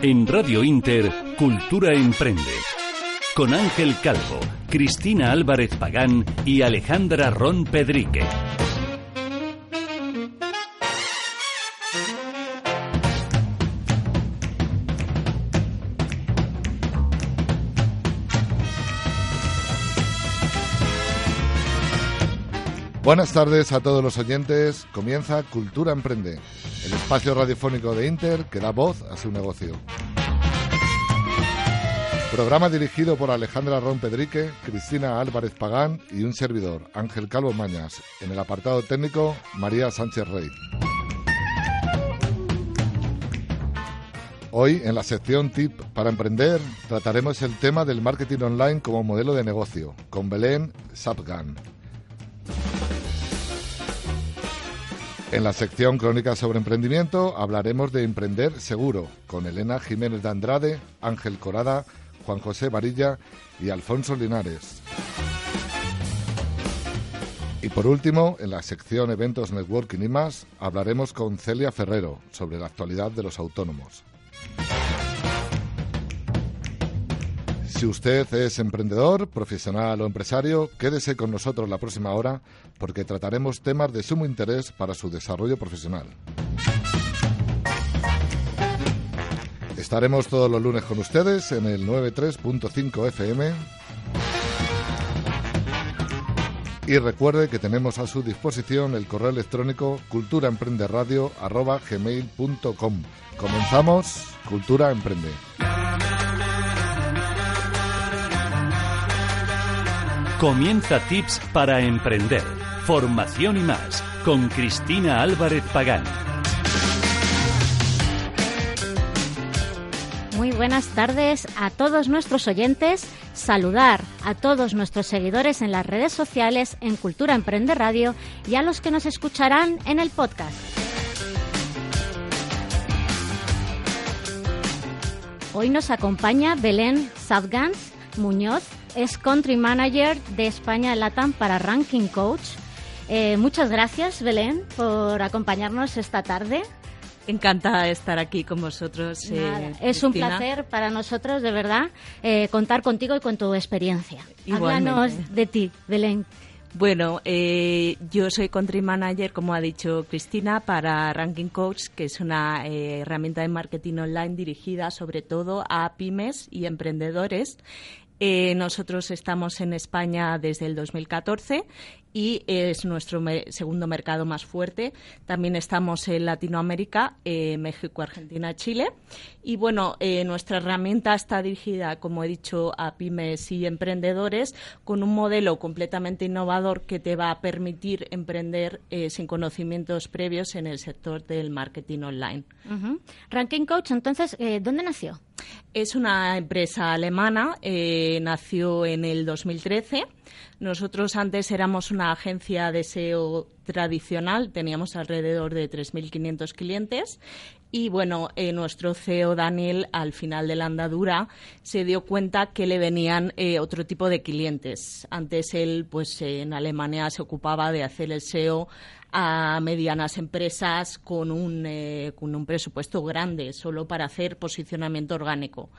En Radio Inter, Cultura Emprende. Con Ángel Calvo, Cristina Álvarez Pagán y Alejandra Ron Pedrique. Buenas tardes a todos los oyentes. Comienza Cultura Emprende, el espacio radiofónico de Inter que da voz a su negocio. Programa dirigido por Alejandra Ron Pedrique, Cristina Álvarez Pagán y un servidor, Ángel Calvo Mañas. En el apartado técnico, María Sánchez Rey. Hoy, en la sección Tip para Emprender, trataremos el tema del marketing online como modelo de negocio, con Belén Sapgan. En la sección Crónicas sobre Emprendimiento hablaremos de Emprender Seguro con Elena Jiménez de Andrade, Ángel Corada, Juan José Varilla y Alfonso Linares. Y por último, en la sección Eventos Networking y más, hablaremos con Celia Ferrero sobre la actualidad de los autónomos. Si usted es emprendedor, profesional o empresario, quédese con nosotros la próxima hora porque trataremos temas de sumo interés para su desarrollo profesional. Estaremos todos los lunes con ustedes en el 93.5 FM. Y recuerde que tenemos a su disposición el correo electrónico culturaemprenderadio.gmail.com. Comenzamos Cultura Emprende. Comienza Tips para Emprender, Formación y más, con Cristina Álvarez Pagán. Muy buenas tardes a todos nuestros oyentes. Saludar a todos nuestros seguidores en las redes sociales, en Cultura Emprende Radio y a los que nos escucharán en el podcast. Hoy nos acompaña Belén Sadgans Muñoz, es Country Manager de España Latam para Ranking Coach. Eh, muchas gracias, Belén, por acompañarnos esta tarde. Encantada de estar aquí con vosotros. Eh, es un placer para nosotros, de verdad, eh, contar contigo y con tu experiencia. Háblanos de ti, Belén. Bueno, eh, yo soy country manager, como ha dicho Cristina, para Ranking Coach, que es una herramienta de marketing online dirigida sobre todo a pymes y emprendedores eh, nosotros estamos en España desde el 2014 y es nuestro segundo mercado más fuerte. También estamos en Latinoamérica, eh, México, Argentina, Chile. Y bueno, eh, nuestra herramienta está dirigida, como he dicho, a pymes y emprendedores con un modelo completamente innovador que te va a permitir emprender sin conocimientos previos en el sector del marketing online. Ranking Coach, entonces, ¿dónde nació? Es una empresa alemana, eh, nació en el 2013. Nosotros antes éramos una agencia de SEO tradicional, teníamos alrededor de 3.500 clientes y bueno, eh, nuestro CEO Daniel al final de la andadura se dio cuenta que le venían eh, otro tipo de clientes. Antes él pues en Alemania se ocupaba de hacer el SEO a medianas empresas con un, eh, con un presupuesto grande, solo para hacer posicionamiento orgánico.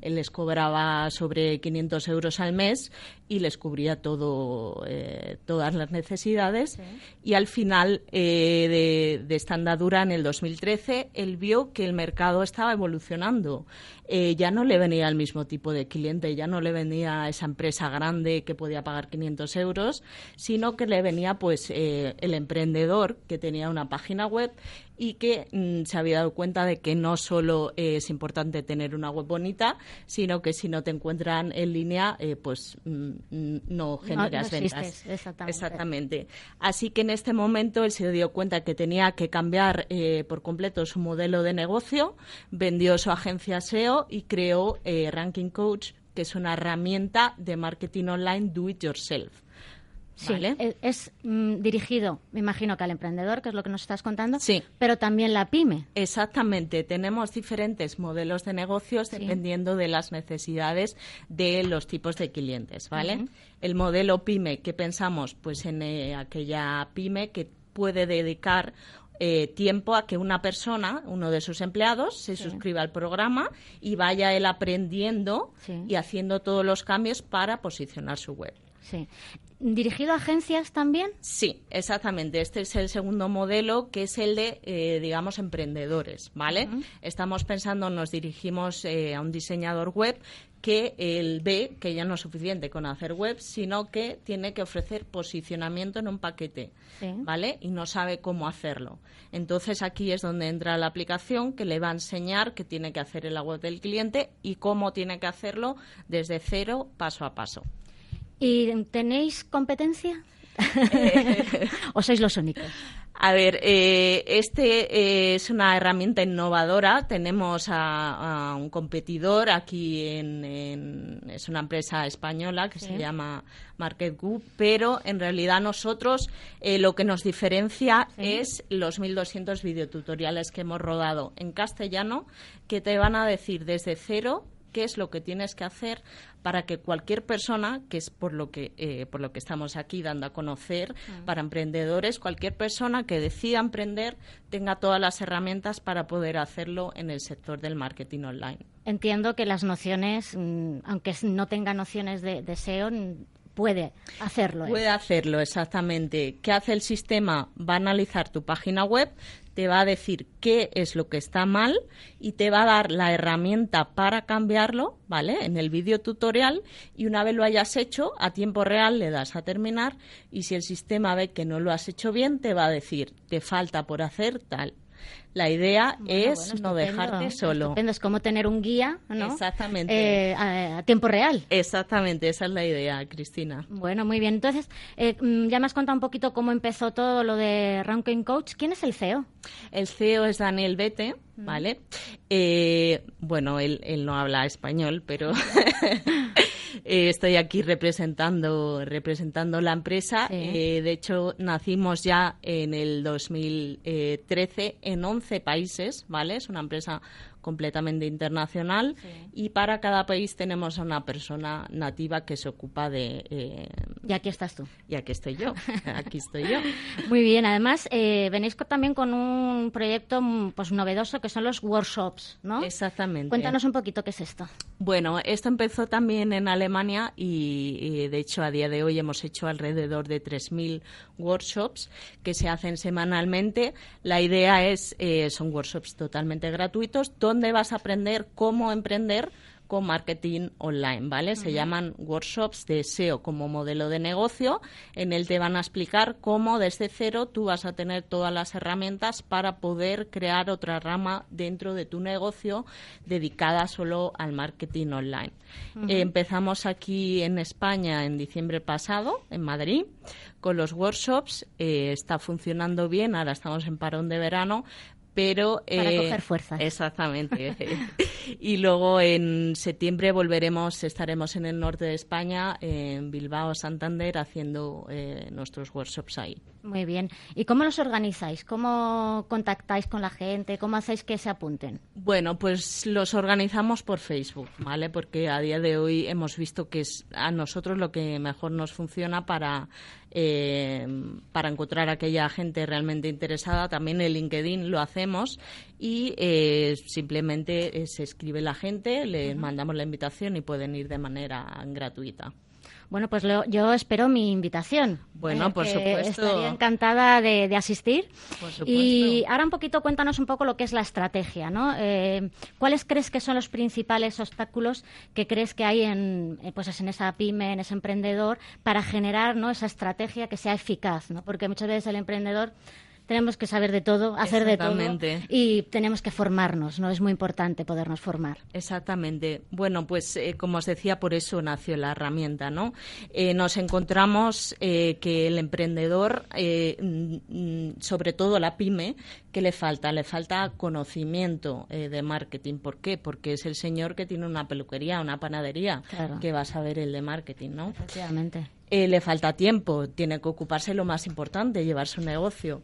Él les cobraba sobre 500 euros al mes y les cubría todo, eh, todas las necesidades. Y al final eh, de, de esta andadura, en el 2013, él vio que el mercado estaba evolucionando. Ya no le venía el mismo tipo de cliente, ya no le venía esa empresa grande que podía pagar 500 euros, sino que le venía pues el emprendedor que tenía una página web y que mm, se había dado cuenta de que no solo es importante tener una web bonita, sino que si no te encuentran en línea, eh, pues mm, mm, no generas ventas. Exactamente. Así que en este momento él se dio cuenta que tenía que cambiar eh, por completo su modelo de negocio, vendió su agencia SEO y creó eh, Ranking Coach, que es una herramienta de marketing online do it yourself. Sí, e-, es, mm, dirigido, me imagino que al emprendedor, que es lo que nos estás contando, sí. pero también la pyme. Exactamente, tenemos diferentes modelos de negocios dependiendo de las necesidades de los tipos de clientes, ¿vale? El modelo pyme, ¿qué pensamos? Pues en eh, aquella pyme que puede dedicar eh, tiempo a que una persona, uno de sus empleados, se suscriba al programa y vaya él aprendiendo y haciendo todos los cambios para posicionar su web. Sí. ¿Dirigido a agencias también? Sí, exactamente. Este es el segundo modelo, que es el de, eh, digamos, emprendedores, ¿vale? Estamos pensando, nos dirigimos eh, a un diseñador web que él ve que ya no es suficiente con hacer web, sino que tiene que ofrecer posicionamiento en un paquete, ¿vale? Y no sabe cómo hacerlo. Entonces aquí es donde entra la aplicación que le va a enseñar qué tiene que hacer en la web del cliente y cómo tiene que hacerlo desde cero, paso a paso. ¿Y tenéis competencia? ¿O sois los únicos? A ver, eh, este eh, es una herramienta innovadora. Tenemos a, un competidor aquí en, es una empresa española que se llama Market Group, pero en realidad nosotros eh, lo que nos diferencia es los 1.200 videotutoriales que hemos rodado en castellano que te van a decir desde cero qué es lo que tienes que hacer para que cualquier persona, que es por lo que, eh, por lo que estamos aquí dando a conocer mm. para emprendedores, cualquier persona que decida emprender tenga todas las herramientas para poder hacerlo en el sector del marketing online. Entiendo que las nociones, mm, aunque no tenga nociones de, de SEO, puede hacerlo. Puede hacerlo, exactamente. ¿Qué hace el sistema? Va a analizar tu página web, te va a decir qué es lo que está mal y te va a dar la herramienta para cambiarlo, ¿vale? En el vídeo tutorial y una vez lo hayas hecho, a tiempo real le das a terminar y si el sistema ve que no lo has hecho bien, te va a decir, te falta por hacer tal. La idea es no dejarte solo. Es como tener un guía, ¿no? Exactamente. Eh, a, tiempo real. Exactamente, esa es la idea, Cristina. Bueno, muy bien. Entonces, eh, mm, ya me has contado un poquito cómo empezó todo lo de Ranking Coach. ¿Quién es el CEO? El CEO es Daniel Bete, mm. ¿vale? Eh, bueno, él, él no habla español, pero Eh, estoy aquí representando, representando la empresa. Eh, de hecho, nacimos ya en el 2013 en 11 países, ¿vale? Es una empresa completamente internacional y para cada país tenemos a una persona nativa que se ocupa de... Eh, y aquí estás tú. Y aquí estoy yo, aquí estoy yo. Muy bien, además eh, venís también con un proyecto mm, pues novedoso que son los workshops, ¿no? Exactamente. Cuéntanos un poquito qué es esto. Bueno, esto empezó también en Alemania y, de hecho a día de hoy hemos hecho alrededor de 3.000 workshops que se hacen semanalmente. La idea es, eh, son workshops totalmente gratuitos donde vas a aprender cómo emprender con marketing online, ¿vale? Se llaman workshops de SEO como modelo de negocio. En él te van a explicar cómo desde cero tú vas a tener todas las herramientas para poder crear otra rama dentro de tu negocio dedicada solo al marketing online. empezamos aquí en España en diciembre pasado, en Madrid, con los workshops. Eh, está funcionando bien, ahora estamos en parón de verano, pero... Para eh, coger fuerzas. Exactamente. y luego en septiembre volveremos, estaremos en el norte de España, en Bilbao, Santander, haciendo eh, nuestros workshops ahí. Muy bien. ¿Y cómo los organizáis? ¿Cómo contactáis con la gente? ¿Cómo hacéis que se apunten? Bueno, pues los organizamos por Facebook, ¿vale? Porque a día de hoy hemos visto que es a nosotros lo que mejor nos funciona para eh, para encontrar a aquella gente realmente interesada. También en LinkedIn lo hacemos y eh, simplemente eh, se escribe la gente, le mandamos la invitación y pueden ir de manera gratuita. Bueno, pues yo espero mi invitación. Bueno, por supuesto. Estaría encantada de, asistir. Y ahora un poquito cuéntanos un poco lo que es la estrategia, ¿no? Eh, ¿Cuáles crees que son los principales obstáculos que crees que hay en, eh, pues en esa pyme, en ese emprendedor, para generar ¿no? esa estrategia que sea eficaz, ¿no? Porque muchas veces el emprendedor tenemos que saber de todo, hacer de todo y tenemos que formarnos, ¿no? Es muy importante podernos formar. Exactamente. Bueno, pues eh, como os decía, por eso nació la herramienta, ¿no? Eh, nos encontramos eh, que el emprendedor, mm, sobre todo la pyme, ¿qué le falta? Le falta conocimiento de marketing. ¿Por qué? Porque es el señor que tiene una peluquería, una panadería, que va a saber el de marketing, ¿no? Efectivamente. Le falta tiempo, tiene que ocuparse lo más importante, llevar su negocio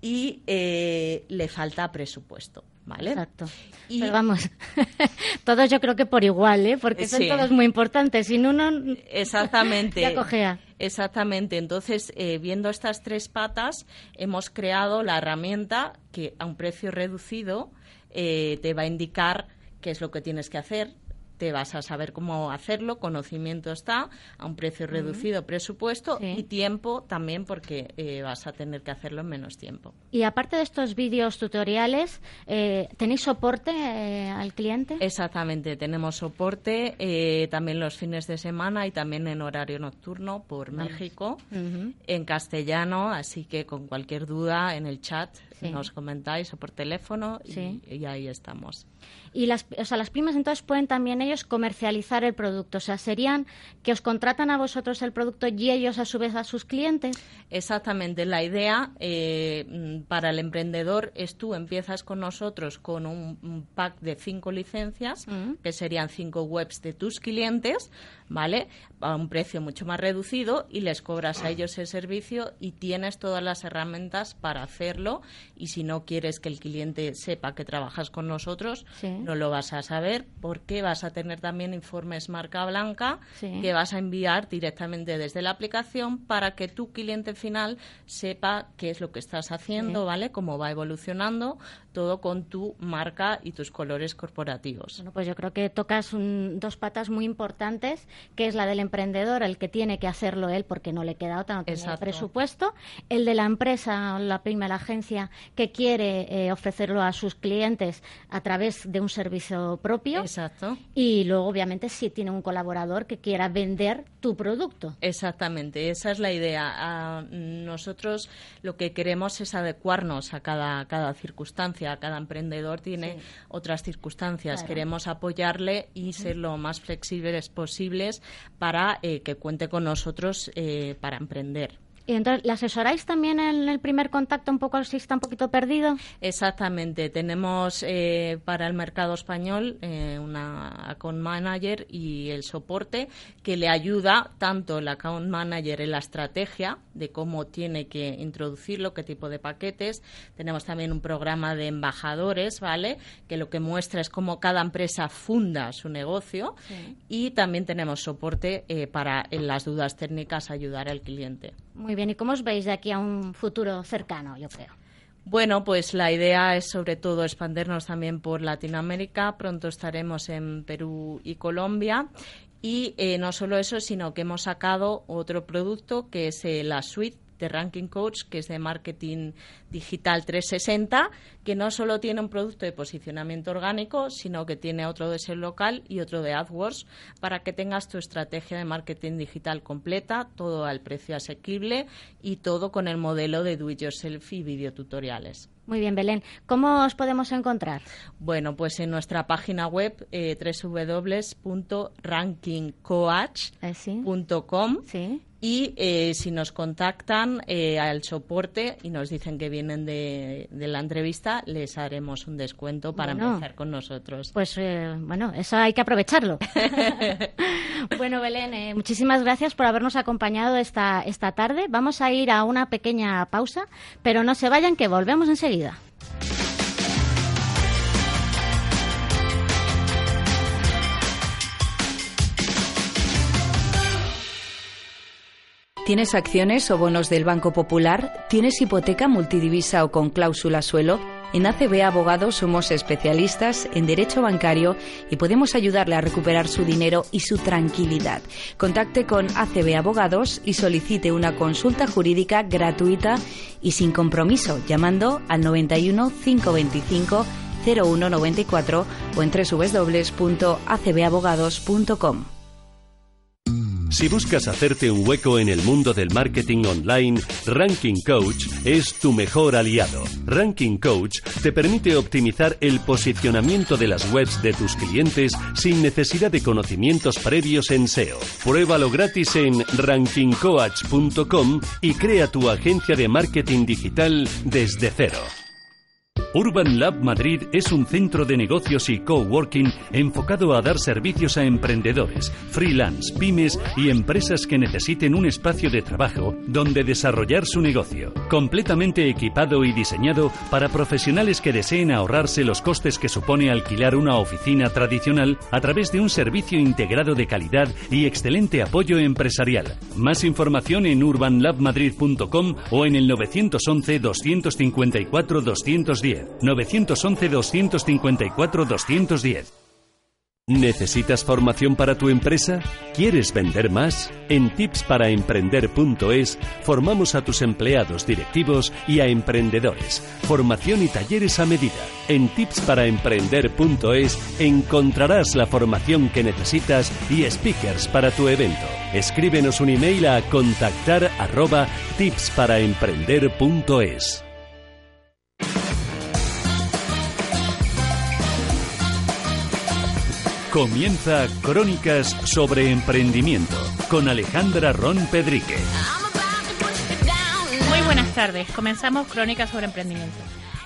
y eh, le falta presupuesto. ¿Vale? Exacto. Y Pero vamos, todos yo creo que por igual, ¿eh? porque son todos muy importantes. Sin uno, Exactamente. ya cojea. Exactamente. Entonces, eh, viendo estas tres patas, hemos creado la herramienta que a un precio reducido eh, te va a indicar qué es lo que tienes que hacer, te vas a saber cómo hacerlo, conocimiento está, a un precio reducido presupuesto y tiempo también porque eh, vas a tener que hacerlo en menos tiempo. Y aparte de estos vídeos tutoriales, eh, ¿tenéis soporte eh, al cliente? Exactamente, tenemos soporte también los fines de semana y también en horario nocturno por México, en castellano, así que con cualquier duda en el chat nos comentáis o por teléfono y, ahí estamos. Y las, o sea, las pymes entonces pueden también ellos comercializar el producto, o sea, serían que os contratan a vosotros el producto y ellos a su vez a sus clientes. Exactamente, la idea eh, para el emprendedor es tú empiezas con nosotros con un, pack de cinco licencias, mm. que serían cinco webs de tus clientes, ¿vale? A un precio mucho más reducido y les cobras a ellos el servicio y tienes todas las herramientas para hacerlo y si no quieres que el cliente sepa que trabajas con nosotros, no lo vas a saber porque vas a tener también informes marca blanca que vas a enviar directamente desde la aplicación para que tu cliente final sepa qué es lo que estás haciendo, ¿vale? Cómo va evolucionando, todo con tu marca y tus colores corporativos. Bueno, pues yo creo que tocas dos patas muy importantes, que es la del emprendedor, el que tiene que hacerlo él porque no le queda otra, no tiene presupuesto, el de la empresa, la primera agencia que quiere eh, ofrecerlo a sus clientes a través de un servicio propio. Exacto. Y luego, obviamente, si tiene un colaborador que quiera vender tu producto. Exactamente, esa es la idea. Ah, nosotros lo que queremos es adecuarnos a cada, cada circunstancia. Cada emprendedor tiene otras circunstancias. Queremos apoyarle y ser lo más flexibles posibles para eh, que cuente con nosotros eh, para emprender. Y entonces, ¿le asesoráis también en el primer contacto un poco si está un poquito perdido? Exactamente. Tenemos eh, para el mercado español eh, una account manager y el soporte que le ayuda tanto el account manager en la estrategia de cómo tiene que introducirlo, qué tipo de paquetes. Tenemos también un programa de embajadores, ¿vale? Que lo que muestra es cómo cada empresa funda su negocio. Y también tenemos soporte eh, para en las dudas técnicas ayudar al cliente. Muy bien, ¿y cómo os veis de aquí a un futuro cercano, yo creo? Bueno, pues la idea es sobre todo expandernos también por Latinoamérica. Pronto estaremos en Perú y Colombia. Y eh, no solo eso, sino que hemos sacado otro producto que es eh, la suite de Ranking Coach, que es de marketing digital 360, que no solo tiene un producto de posicionamiento orgánico, sino que tiene otro de ser local y otro de AdWords, para que tengas tu estrategia de marketing digital completa, todo al precio asequible y todo con el modelo de do it yourself y videotutoriales. Muy bien, Belén. ¿Cómo os podemos encontrar? Bueno, pues en nuestra página web eh, www.rankingcoach.com ¿Sí? Y eh, si nos contactan eh, al soporte y nos dicen que vienen de, la entrevista, les haremos un descuento para empezar con nosotros. Pues eh, bueno, eso hay que aprovecharlo. bueno, Belén, muchísimas gracias por habernos acompañado esta, esta tarde. Vamos a ir a una pequeña pausa, pero no se vayan, que volvemos enseguida. ¿Tienes acciones o bonos del Banco Popular? ¿Tienes hipoteca multidivisa o con cláusula suelo? En ACB Abogados somos especialistas en derecho bancario y podemos ayudarle a recuperar su dinero y su tranquilidad. Contacte con ACB Abogados y solicite una consulta jurídica gratuita y sin compromiso llamando al 91 525 0194 o en www.acbabogados.com. Si buscas hacerte un hueco en el mundo del marketing online, Ranking Coach es tu mejor aliado. Ranking Coach te permite optimizar el posicionamiento de las webs de tus clientes sin necesidad de conocimientos previos en SEO. Pruébalo gratis en rankingcoach.com y crea tu agencia de marketing digital desde cero. Urban Lab Madrid es un centro de negocios y coworking enfocado a dar servicios a emprendedores, freelance, pymes y empresas que necesiten un espacio de trabajo donde desarrollar su negocio. Completamente equipado y diseñado para profesionales que deseen ahorrarse los costes que supone alquilar una oficina tradicional a través de un servicio integrado de calidad y excelente apoyo empresarial. Más información en urbanlabmadrid.com o en el 911 254 210. 911-254-210. ¿Necesitas formación para tu empresa? ¿Quieres vender más? En tipsparaemprender.es formamos a tus empleados directivos y a emprendedores. Formación y talleres a medida. En tipsparaemprender.es encontrarás la formación que necesitas y speakers para tu evento. Escríbenos un email a contactar arroba tipsparaemprender.es. Comienza Crónicas sobre Emprendimiento con Alejandra Ron Pedrique. Muy buenas tardes. Comenzamos Crónicas sobre Emprendimiento.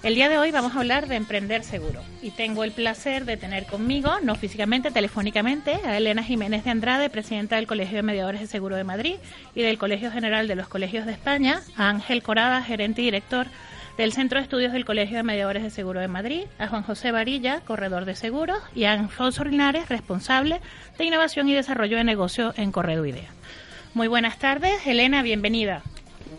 El día de hoy vamos a hablar de emprender seguro y tengo el placer de tener conmigo, no físicamente, telefónicamente, a Elena Jiménez de Andrade, presidenta del Colegio de Mediadores de Seguro de Madrid y del Colegio General de los Colegios de España, a Ángel Corada, gerente y director del Centro de Estudios del Colegio de Mediadores de Seguro de Madrid, a Juan José Varilla, corredor de seguros, y a Alfonso Linares, responsable de innovación y desarrollo de negocio en Corredo Idea. Muy buenas tardes, Elena, bienvenida.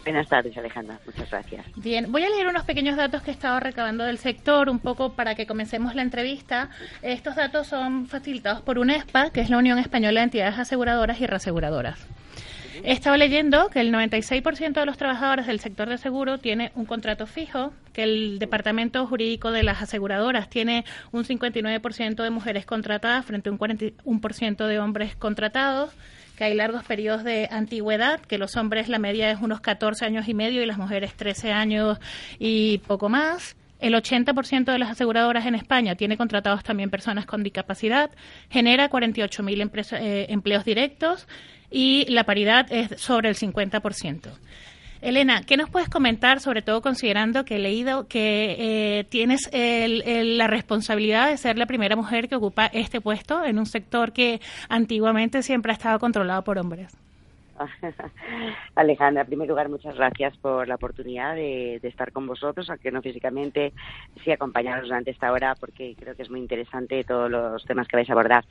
Buenas tardes, Alejandra. Muchas gracias. Bien, voy a leer unos pequeños datos que he estado recabando del sector, un poco para que comencemos la entrevista. Estos datos son facilitados por UNESPA, que es la Unión Española de Entidades Aseguradoras y Reaseguradoras. He estado leyendo que el 96% de los trabajadores del sector de seguro tiene un contrato fijo, que el departamento jurídico de las aseguradoras tiene un 59% de mujeres contratadas frente a un 41% de hombres contratados que hay largos periodos de antigüedad, que los hombres la media es unos 14 años y medio y las mujeres 13 años y poco más. El 80% de las aseguradoras en España tiene contratados también personas con discapacidad, genera 48.000 eh, empleos directos y la paridad es sobre el 50%. Elena, ¿qué nos puedes comentar, sobre todo considerando que he leído que eh, tienes la responsabilidad de ser la primera mujer que ocupa este puesto en un sector que antiguamente siempre ha estado controlado por hombres? Alejandra, en primer lugar, muchas gracias por la oportunidad de, estar con vosotros, aunque no físicamente, sí acompañaros durante esta hora, porque creo que es muy interesante todos los temas que vais a abordar.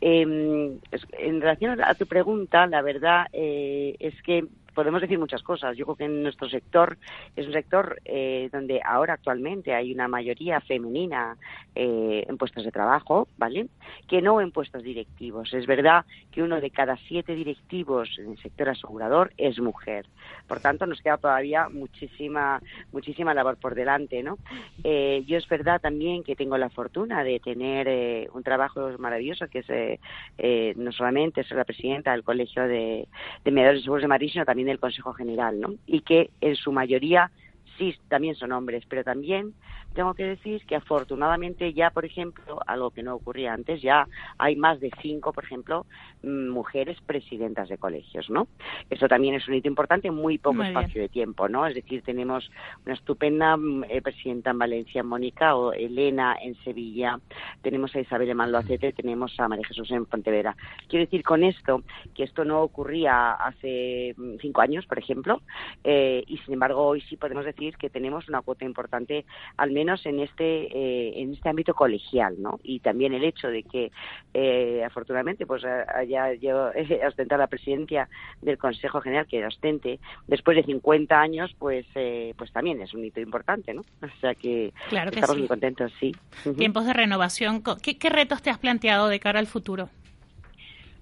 Em, en relación a tu pregunta, la verdad eh, es que podemos decir muchas cosas. Yo creo que en nuestro sector es un sector eh, donde ahora actualmente hay una mayoría femenina eh, en puestos de trabajo, ¿vale? Que no en puestos directivos. Es verdad que uno de cada siete directivos en el sector asegurador es mujer. Por tanto, nos queda todavía muchísima, muchísima labor por delante, ¿no? Eh, yo es verdad también que tengo la fortuna de tener un trabajo maravilloso que es no solamente ser la presidenta del Colegio de, de Mediadores de Seguros de Madrid, sino también del Consejo General, ¿no? Y que en su mayoría sí también son hombres, pero también tengo que decir que afortunadamente ya, por ejemplo, algo que no ocurría antes, ya hay más de cinco, por ejemplo, mm, mujeres presidentas de colegios, ¿no? Eso también es un hito importante en muy poco espacio de tiempo, ¿no? Es decir, tenemos una estupenda mm, eh, presidenta en Valencia, Mónica, o Elena en Sevilla, tenemos a Isabel en Maldoacete, tenemos a María Jesús en Pontevedra. Quiero decir con esto que esto no ocurría hace mm, cinco años, por ejemplo, eh, y sin embargo hoy sí podemos decir que tenemos una cuota importante, al menos en este eh, en este ámbito colegial, ¿no? Y también el hecho de que eh, afortunadamente pues haya yo ostentado la presidencia del Consejo General que ostente después de 50 años, pues eh, pues también es un hito importante, ¿no? O sea que, estamos muy contentos, sí. Tiempos de renovación. ¿Qué, ¿Qué retos te has planteado de cara al futuro?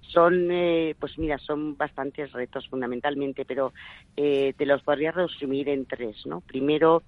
son, pues mira, son bastantes retos fundamentalmente, pero te los podría resumir en tres, ¿no? Primero,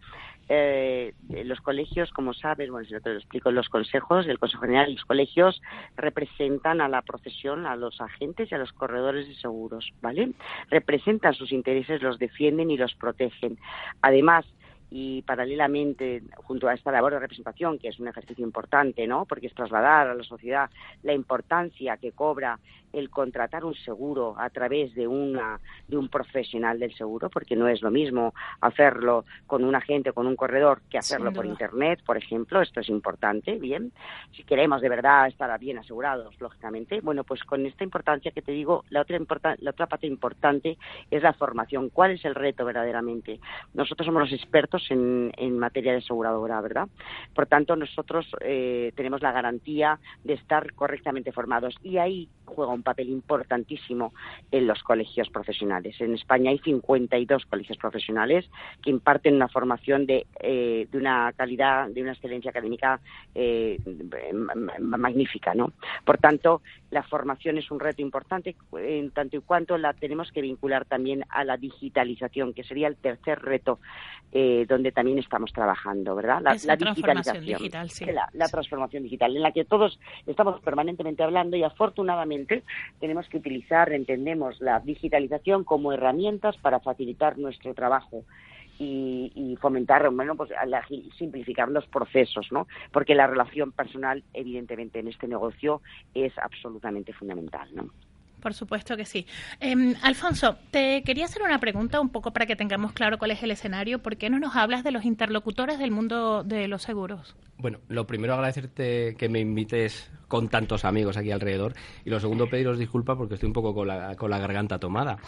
eh, los colegios, como sabes, bueno, si no te lo explico, los consejos, el Consejo General los colegios representan a la profesión, a los agentes y a los corredores de seguros, ¿vale? Representan sus intereses, los defienden y los protegen. Además, y paralelamente, junto a esta labor de representación, que es un ejercicio importante, ¿no? Porque es trasladar a la sociedad la importancia que cobra el contratar un seguro a través de una de un profesional del seguro, porque no es lo mismo hacerlo con un agente o con un corredor que hacerlo por internet, por ejemplo, esto es importante, bien. Si queremos de verdad estar bien asegurados, lógicamente, bueno, pues con esta importancia que te digo, la otra la otra parte importante es la formación. ¿Cuál es el reto verdaderamente? Nosotros somos los expertos en, en materia de aseguradora, ¿verdad? Por tanto, nosotros eh, tenemos la garantía de estar correctamente formados y ahí juega un papel importantísimo en los colegios profesionales. En España hay 52 colegios profesionales que imparten una formación de, eh, de una calidad, de una excelencia académica eh, magnífica, ¿no? Por tanto, la formación es un reto importante en tanto y cuanto la tenemos que vincular también a la digitalización, que sería el tercer reto eh, donde también estamos trabajando, ¿verdad? La, la digitalización, digital, sí. la transformación digital, en la que todos estamos permanentemente hablando y afortunadamente tenemos que utilizar, entendemos, la digitalización como herramientas para facilitar nuestro trabajo. Y, fomentar, bueno, pues simplificar los procesos, ¿no? Porque la relación personal, evidentemente, en este negocio es absolutamente fundamental, ¿no? Por supuesto que sí. Em, Alfonso, te quería hacer una pregunta un poco para que tengamos claro cuál es el escenario. ¿Por qué no nos hablas de los interlocutores del mundo de los seguros? Bueno, lo primero agradecerte que me invites con tantos amigos aquí alrededor y lo segundo pediros disculpas porque estoy un poco con la, con la garganta tomada.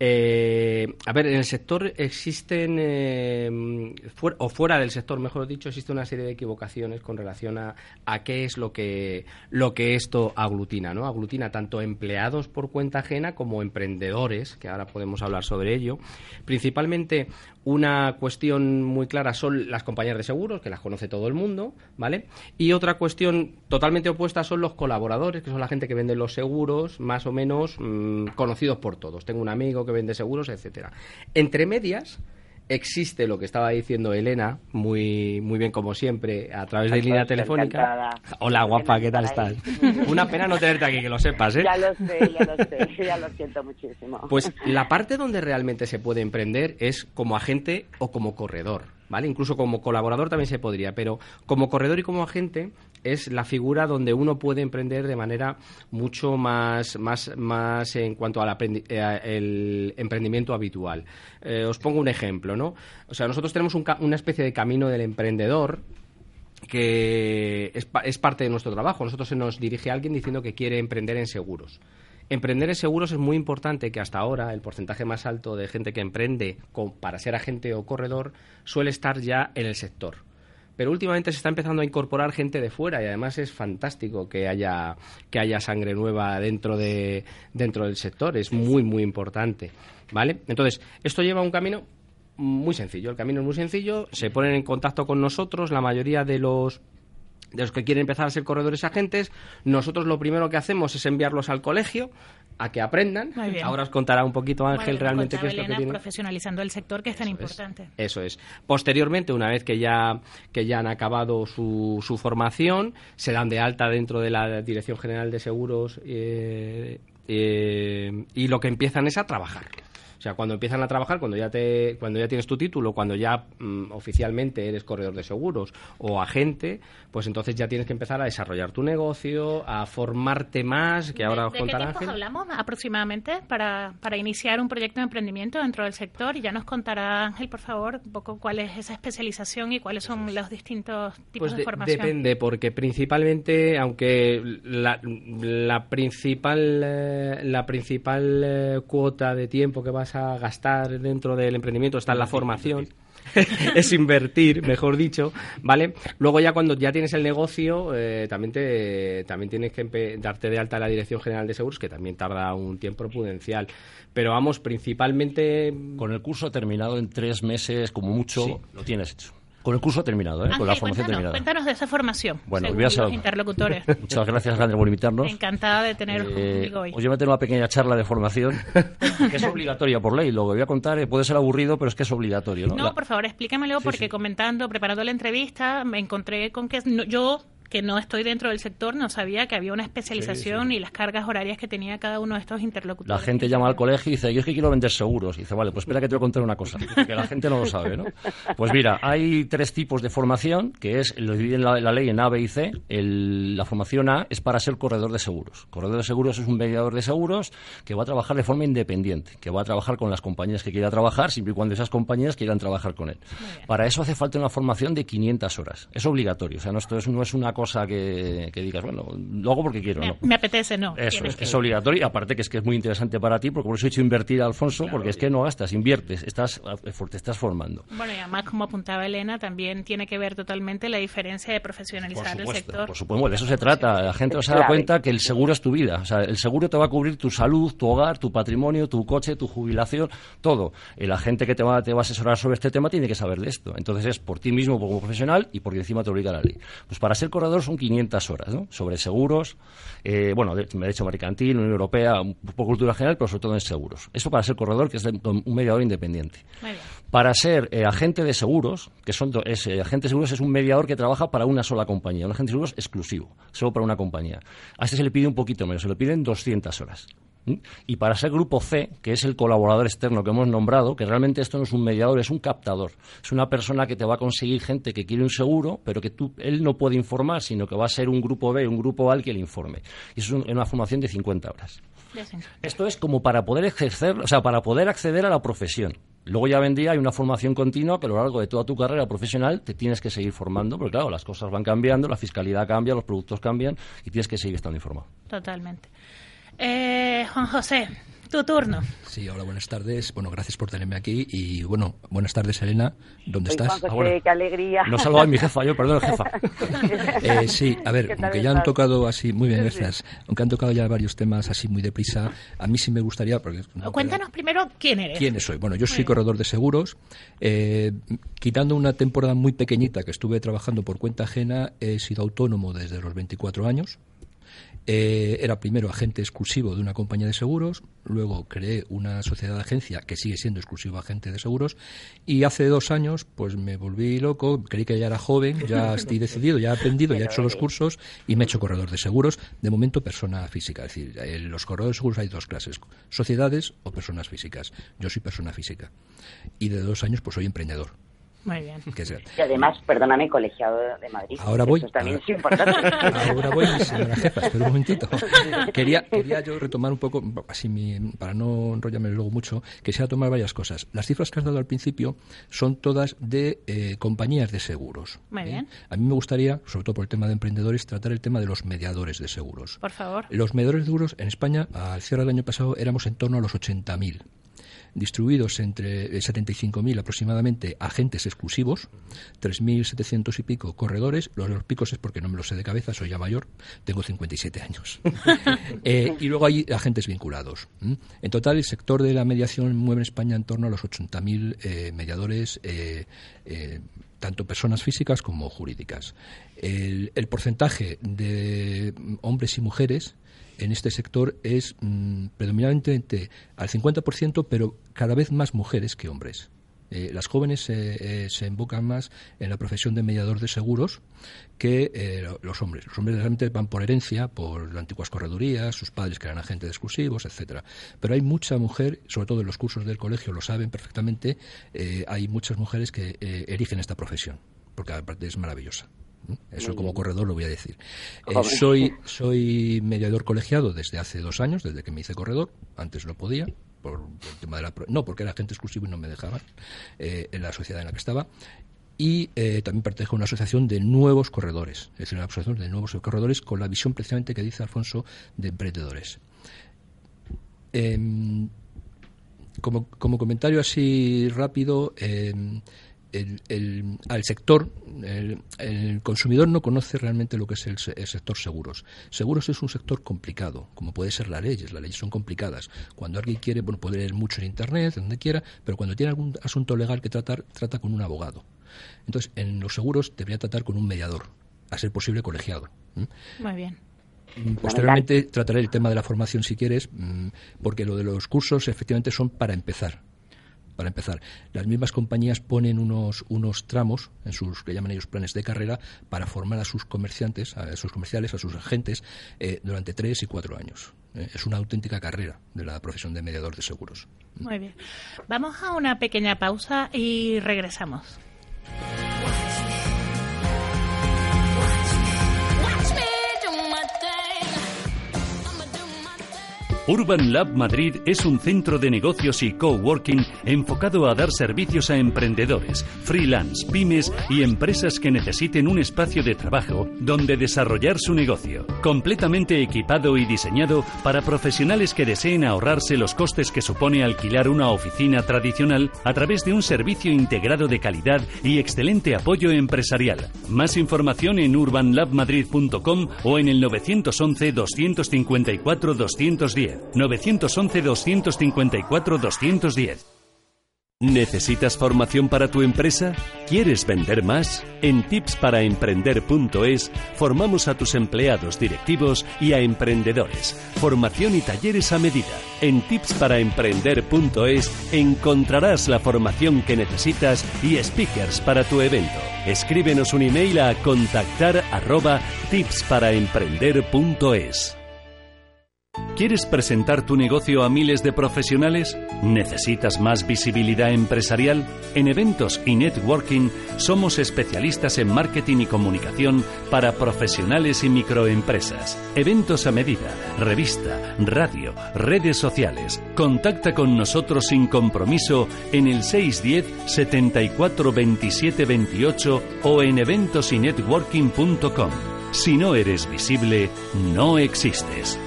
Eh, a ver, en el sector existen, eh, o fuera del sector, mejor dicho, existe una serie de equivocaciones con relación a, a qué es lo que, lo que esto aglutina, ¿no? Aglutina tanto empleados por cuenta ajena como emprendedores, que ahora podemos hablar sobre ello. Principalmente una cuestión muy clara son las compañías de seguros, que las conoce todo el mundo, ¿vale? Y otra cuestión totalmente opuesta son los colaboradores, que son la gente que vende los seguros, más o menos mm, conocidos por todos. Tengo un amigo que vende seguros, etcétera. Entre medias, existe lo que estaba diciendo Elena, muy, muy bien como siempre, a través de línea telefónica. Hola, guapa, ¿qué tal estás? Una pena no tenerte aquí, que lo sepas, ¿eh? Ya lo sé, ya lo sé, ya lo siento muchísimo. Pues la parte donde realmente se puede emprender es como agente o como corredor. ¿vale? Incluso como colaborador también se podría, pero como corredor y como agente es la figura donde uno puede emprender de manera mucho más, más, más en cuanto al eh, emprendimiento habitual. Eh, os pongo un ejemplo, ¿no? O sea, nosotros tenemos una especie de camino del emprendedor que es, parte de nuestro trabajo. Nosotros se nos dirige alguien diciendo que quiere emprender en seguros. Emprender en seguros es muy importante que hasta ahora el porcentaje más alto de gente que emprende para ser agente o corredor suele estar ya en el sector. Pero últimamente se está empezando a incorporar gente de fuera y además es fantástico que haya, que haya sangre nueva dentro, de, dentro del sector. Es muy, muy importante. ¿Vale? Entonces, esto lleva un camino muy sencillo. El camino es muy sencillo. Se ponen en contacto con nosotros la mayoría de los de los que quieren empezar a ser corredores agentes, nosotros lo primero que hacemos es enviarlos al colegio a que aprendan. Ahora os contará un poquito Ángel realmente qué es lo que tiene. profesionalizando el sector que es tan importante. eso es. Posteriormente, una vez que ya que ya han acabado su, su formación, se dan de alta dentro de la Dirección General de Seguros eh, eh, y lo que empiezan es a trabajar. O sea, cuando empiezan a trabajar, cuando ya, te, cuando ya tienes tu título, cuando ya mm, oficialmente eres corredor de seguros o agente, pues entonces ya tienes que empezar a desarrollar tu negocio, a formarte más, que ahora os contará ¿De qué hablamos aproximadamente para, para iniciar un proyecto de emprendimiento dentro del sector? Y ya nos contará Ángel, por favor, un poco cuál es esa especialización y cuáles son los distintos tipos pues de, formación. Depende, porque principalmente, aunque la, la principal, eh, la principal eh, cuota de tiempo que vas a gastar dentro del emprendimiento está en la formación. es invertir, mejor dicho, ¿vale? Luego ya cuando ya tienes el negocio, eh, también te, también tienes que darte de alta a la Dirección General de Seguros, que también tarda un tiempo prudencial. Pero vamos, principalmente... Con el curso terminado en tres meses, como mucho, lo tienes hecho. Con el curso terminado, ¿eh? con la formación terminada. Cuéntanos de esa formación. Bueno, voy a los interlocutores. Muchas gracias, Alejandro, por invitarnos. Encantada de tener eh, conmigo hoy. Os voy a meter una pequeña charla de formación que es obligatoria por ley. Lo que voy a contar eh, puede ser aburrido, pero es que es obligatorio. No, no por favor, explícamelo, porque comentando, preparando la entrevista, me encontré con que yo que no estoy dentro del sector, no sabía que había una especialización y las cargas horarias que tenía cada uno de estos interlocutores. La gente llama al colegio y dice, yo es que quiero vender seguros. Y dice, vale, pues espera que te voy a contar una cosa, que la gente no lo sabe, ¿no? Pues mira, hay tres tipos de formación, que es, lo dividen la, la ley en A, B y C. El, la formación A es para ser corredor de seguros. Corredor de seguros es un mediador de seguros que va a trabajar de forma independiente, que va a trabajar con las compañías que quiera trabajar, siempre y cuando esas compañías quieran trabajar con él. Para eso hace falta una formación de 500 horas. Es obligatorio. O sea, no, esto es, no es una cosa que, que digas, bueno, lo hago porque quiero. Me, no. me apetece, no. Eso es, que es obligatorio y aparte que es que es muy interesante para ti, porque por eso he hecho invertir a Alfonso, porque es que no gastas, inviertes, estás, eh, te estás formando. Bueno, y además, como apuntaba Elena, también tiene que ver totalmente la diferencia de profesionalizar el sector. Por supuesto, de eso se trata. La gente no se da cuenta que el seguro es tu vida. O sea, el seguro te va a cubrir tu salud, tu hogar, tu patrimonio, tu coche, tu jubilación, todo. Y la gente que te va, te va a asesorar sobre este tema tiene que saber de esto. Entonces es por ti mismo como profesional y porque encima te obliga la ley. Pues para ser son 500 horas, ¿no? Sobre seguros, eh, bueno, de, derecho mercantil, Unión Europea, un poco cultura general, pero sobre todo en seguros. Eso para ser corredor, que es de- un mediador independiente. Muy bien. Para ser eh, agente de seguros, que son es, eh, agente de seguros es un mediador que trabaja para una sola compañía, un agente de seguros exclusivo, solo para una compañía. A este se le pide un poquito menos, se le piden 200 horas. Y para ser grupo C, que es el colaborador externo que hemos nombrado, que realmente esto no es un mediador, es un captador. Es una persona que te va a conseguir gente que quiere un seguro, pero que tú, él no puede informar, sino que va a ser un grupo B, un grupo A el que le informe. Y eso es un- una formación de 50 horas. Esto es como para poder ejercer, o sea, para poder acceder a la profesión. Luego ya vendría, hay una formación continua que a lo largo de toda tu carrera profesional te tienes que seguir formando, porque claro, las cosas van cambiando, la fiscalidad cambia, los productos cambian y tienes que seguir estando informado. Totalmente. Eh, Juan José, tu turno. Sí, hola, buenas tardes. Bueno, gracias por tenerme aquí. Y bueno, buenas tardes, Elena. ¿Dónde Uy, estás? Juan José, Ah, bueno. qué alegría. No salgo a mi jefa, yo, perdón, jefa. Eh, sí, a ver, ¿Qué tal aunque ya han tocado así, muy bien, gracias. Aunque han tocado ya varios temas así muy deprisa, a mí sí me gustaría. Porque no Cuéntanos primero quién eres. ¿Quién soy? Bueno, yo soy bien. corredor de seguros. Eh, quitando una temporada muy pequeñita que estuve trabajando por cuenta ajena, he sido autónomo desde los 24 años. Eh, era primero agente exclusivo de una compañía de seguros, luego creé una sociedad de agencia que sigue siendo exclusivo agente de seguros y hace dos años pues me volví loco, creí que ya era joven, ya estoy decidido, ya he aprendido, ya he hecho los cursos y me he hecho corredor de seguros, de momento persona física, es decir, en los corredores de seguros hay dos clases, sociedades o personas físicas. Yo soy persona física y de dos años pues soy emprendedor. Muy bien. Y además, perdóname, colegiado de Madrid. Ahora voy. Eso también Ahora- es importante. Ahora voy, señora jefa, espera un momentito. Quería, quería yo retomar un poco, así mi- para no enrollarme luego mucho, quisiera tomar varias cosas. Las cifras que has dado al principio son todas de eh, compañías de seguros. Muy ¿eh? bien. A mí me gustaría, sobre todo por el tema de emprendedores, tratar el tema de los mediadores de seguros. Por favor. Los mediadores de seguros en España, al cierre del año pasado, éramos en torno a los 80.000 distribuidos entre eh, 75.000 aproximadamente agentes exclusivos, 3.700 y pico corredores. Los los picos es porque no me lo sé de cabeza, soy ya mayor, tengo 57 años. Eh, y luego hay agentes vinculados. En total, el sector de la mediación mueve en España en torno a los 80.000 eh, mediadores. eh, eh, tanto personas físicas como jurídicas. El, el porcentaje de hombres y mujeres en este sector es mm, predominantemente al 50%, pero cada vez más mujeres que hombres. Eh, las jóvenes eh, eh, se invocan más en la profesión de mediador de seguros que lo- los hombres. Los hombres realmente van por herencia, por antiguas corredurías, sus padres que eran agentes exclusivos, etcétera. Pero hay mucha mujer, sobre todo en los cursos del colegio lo saben perfectamente, hay muchas mujeres que erigen esta profesión, porque aparte es maravillosa. Eso como corredor lo voy a decir. Eh, Joder. soy, soy mediador colegiado desde hace dos años, desde que me hice corredor. Antes lo podía, por, el tema de la... No, porque era agente exclusivo y no me dejaban eh, en la sociedad en la que estaba. Y eh, también pertenezco a una asociación de nuevos corredores, es decir, una asociación de nuevos corredores con la visión precisamente que dice Alfonso de emprendedores. Em, como, como comentario así rápido, em, el, el- al sector, el, el consumidor no conoce realmente lo que es el, se- el sector seguros. Seguros es un sector complicado, como puede ser las leyes. Las leyes son complicadas. Cuando alguien quiere, bueno, puede leer mucho en Internet, donde quiera, pero cuando tiene algún asunto legal que tratar, trata con un abogado. Entonces, en los seguros debería tratar con un mediador, a ser posible colegiado. Muy bien. Posteriormente trataré el tema de la formación si quieres, mm, porque lo de los cursos efectivamente son para empezar. Para empezar. Las mismas compañías ponen unos, unos tramos en sus, que llaman ellos planes de carrera, para formar a sus comerciantes, a sus comerciales, a sus agentes, eh, durante tres y cuatro años. Eh, es una auténtica carrera de la profesión de mediador de seguros. Muy bien. Vamos a una pequeña pausa y regresamos. Urban Lab Madrid es un centro de negocios y coworking enfocado a dar servicios a emprendedores, freelance, pymes y empresas que necesiten un espacio de trabajo donde desarrollar su negocio. Completamente equipado y diseñado para profesionales que deseen ahorrarse los costes que supone alquilar una oficina tradicional a través de un servicio integrado de calidad y excelente apoyo empresarial. Más información en urbanlabmadrid.com o en el 911 254 210. 911-254-210. ¿Necesitas formación para tu empresa? ¿Quieres vender más? En tipsparaemprender.es formamos a tus empleados directivos y a emprendedores. Formación y talleres a medida. En tipsparaemprender.es encontrarás la formación que necesitas y speakers para tu evento. Escríbenos un email a contactar arroba tipsparaemprender.es. ¿Quieres presentar tu negocio a miles de profesionales? ¿Necesitas más visibilidad empresarial? En eventos y networking somos especialistas en marketing y comunicación para profesionales y microempresas. Eventos a medida, revista, radio, redes sociales. Contacta con nosotros sin compromiso en el 610 74 27 28 o en eventosinetworking.com. Si no eres visible, no existes.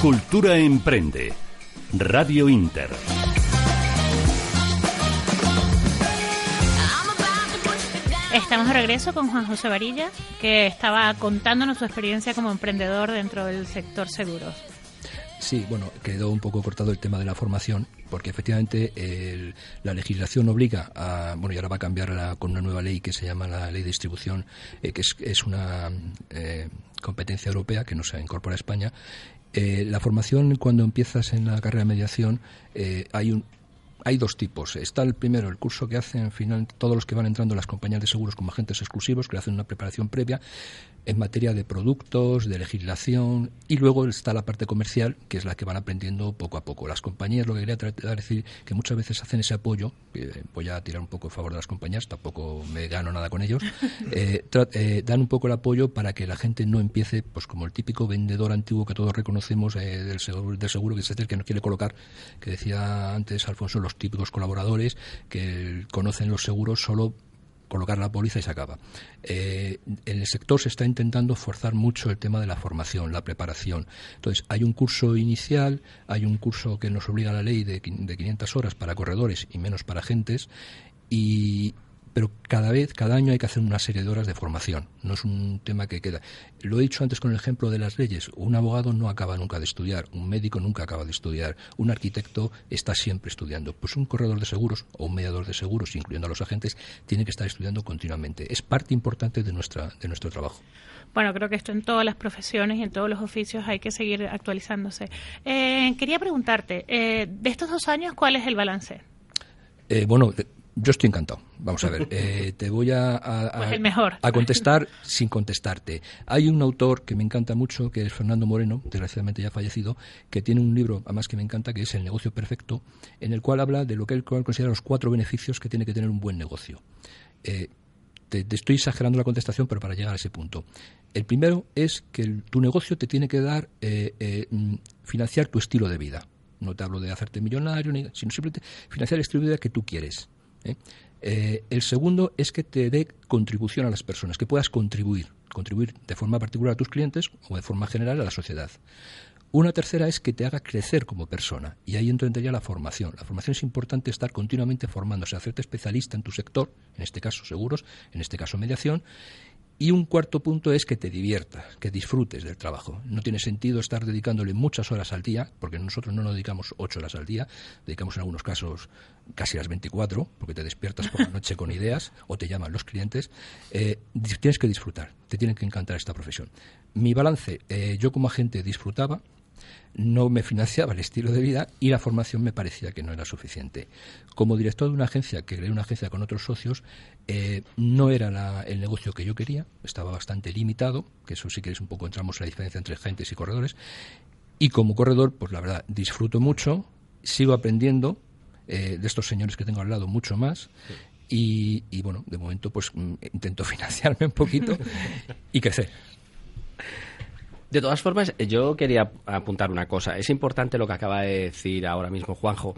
Cultura Emprende. Radio Inter. Estamos de regreso con Juan José Varilla, que estaba contándonos su experiencia como emprendedor dentro del sector seguros. Sí, bueno, quedó un poco cortado el tema de la formación, porque efectivamente la legislación obliga a, bueno, y ahora va a cambiar con una nueva ley que se llama la Ley de Distribución, eh, que es, una eh, competencia europea que no se incorpora a España, eh, la formación cuando empiezas en la carrera de mediación eh, hay un hay dos tipos. Está el primero, el curso que hacen final todos los que van entrando en las compañías de seguros como agentes exclusivos, que hacen una preparación previa en materia de productos, de legislación, y luego está la parte comercial, que es la que van aprendiendo poco a poco. Las compañías, lo que quería tratar de decir, que muchas veces hacen ese apoyo, voy a tirar un poco a favor de las compañías, tampoco me gano nada con ellos, eh, eh, dan un poco el apoyo para que la gente no empiece, pues como el típico vendedor antiguo que todos reconocemos eh, del, seguro, del seguro, que es el que no quiere colocar, que decía antes Alfonso, los típicos colaboradores que conocen los seguros solo colocar la póliza y se acaba. Eh, en el sector se está intentando forzar mucho el tema de la formación, la preparación. Entonces, hay un curso inicial, hay un curso que nos obliga a la ley de, de 500 horas para corredores y menos para agentes, y, pero cada vez, cada año hay que hacer una serie de horas de formación. No es un tema que queda. Lo he dicho antes con el ejemplo de las leyes. Un abogado no acaba nunca de estudiar, un médico nunca acaba de estudiar, un arquitecto está siempre estudiando. Pues un corredor de seguros o un mediador de seguros, incluyendo a los agentes, tiene que estar estudiando continuamente. Es parte importante de, nuestra, de nuestro trabajo. Bueno, creo que esto en todas las profesiones y en todos los oficios hay que seguir actualizándose. Eh, quería preguntarte, eh, de estos dos años, ¿cuál es el balance? Eh, bueno, yo estoy encantado. Vamos a ver, eh, te voy a, pues mejor. a contestar sin contestarte. Hay un autor que me encanta mucho, que es Fernando Moreno, desgraciadamente ya fallecido, que tiene un libro, además que me encanta, que es El negocio perfecto, en el cual habla de lo que él considera los cuatro beneficios que tiene que tener un buen negocio. Eh, te, estoy exagerando la contestación, pero para llegar a ese punto. El primero es que tu negocio te tiene que dar, eh, mm, financiar tu estilo de vida. No te hablo de hacerte millonario, sino simplemente financiar el estilo de vida que tú quieres. ¿Eh? Eh, el segundo es que te dé contribución a las personas, que puedas contribuir, contribuir de forma particular a tus clientes o de forma general a la sociedad. Una tercera es que te haga crecer como persona, y ahí entraría la formación. La formación es importante estar continuamente formándose, hacerte especialista en tu sector, en este caso seguros, en este caso mediación, y un cuarto punto es que te diviertas, que disfrutes del trabajo. No tiene sentido estar dedicándole muchas horas al día, porque nosotros no nos dedicamos ocho horas al día, dedicamos en algunos casos casi las 24, porque te despiertas por la noche con ideas o te llaman los clientes. Eh, tienes que disfrutar, te tiene que encantar esta profesión. Mi balance, eh, yo como agente disfrutaba, no me financiaba el estilo de vida y la formación me parecía que no era suficiente. Como director de una agencia, que creé una agencia con otros socios, eh, no era el negocio que yo quería, estaba bastante limitado, que eso sí que es un poco entramos en la diferencia entre agentes y corredores. Y como corredor, pues la verdad, disfruto mucho, sigo aprendiendo eh, de estos señores que tengo al lado mucho más. Y, y, bueno, de momento pues mm, intento financiarme un poquito y crecer. De todas formas, yo quería apuntar una cosa. Es importante lo que acaba de decir ahora mismo Juanjo.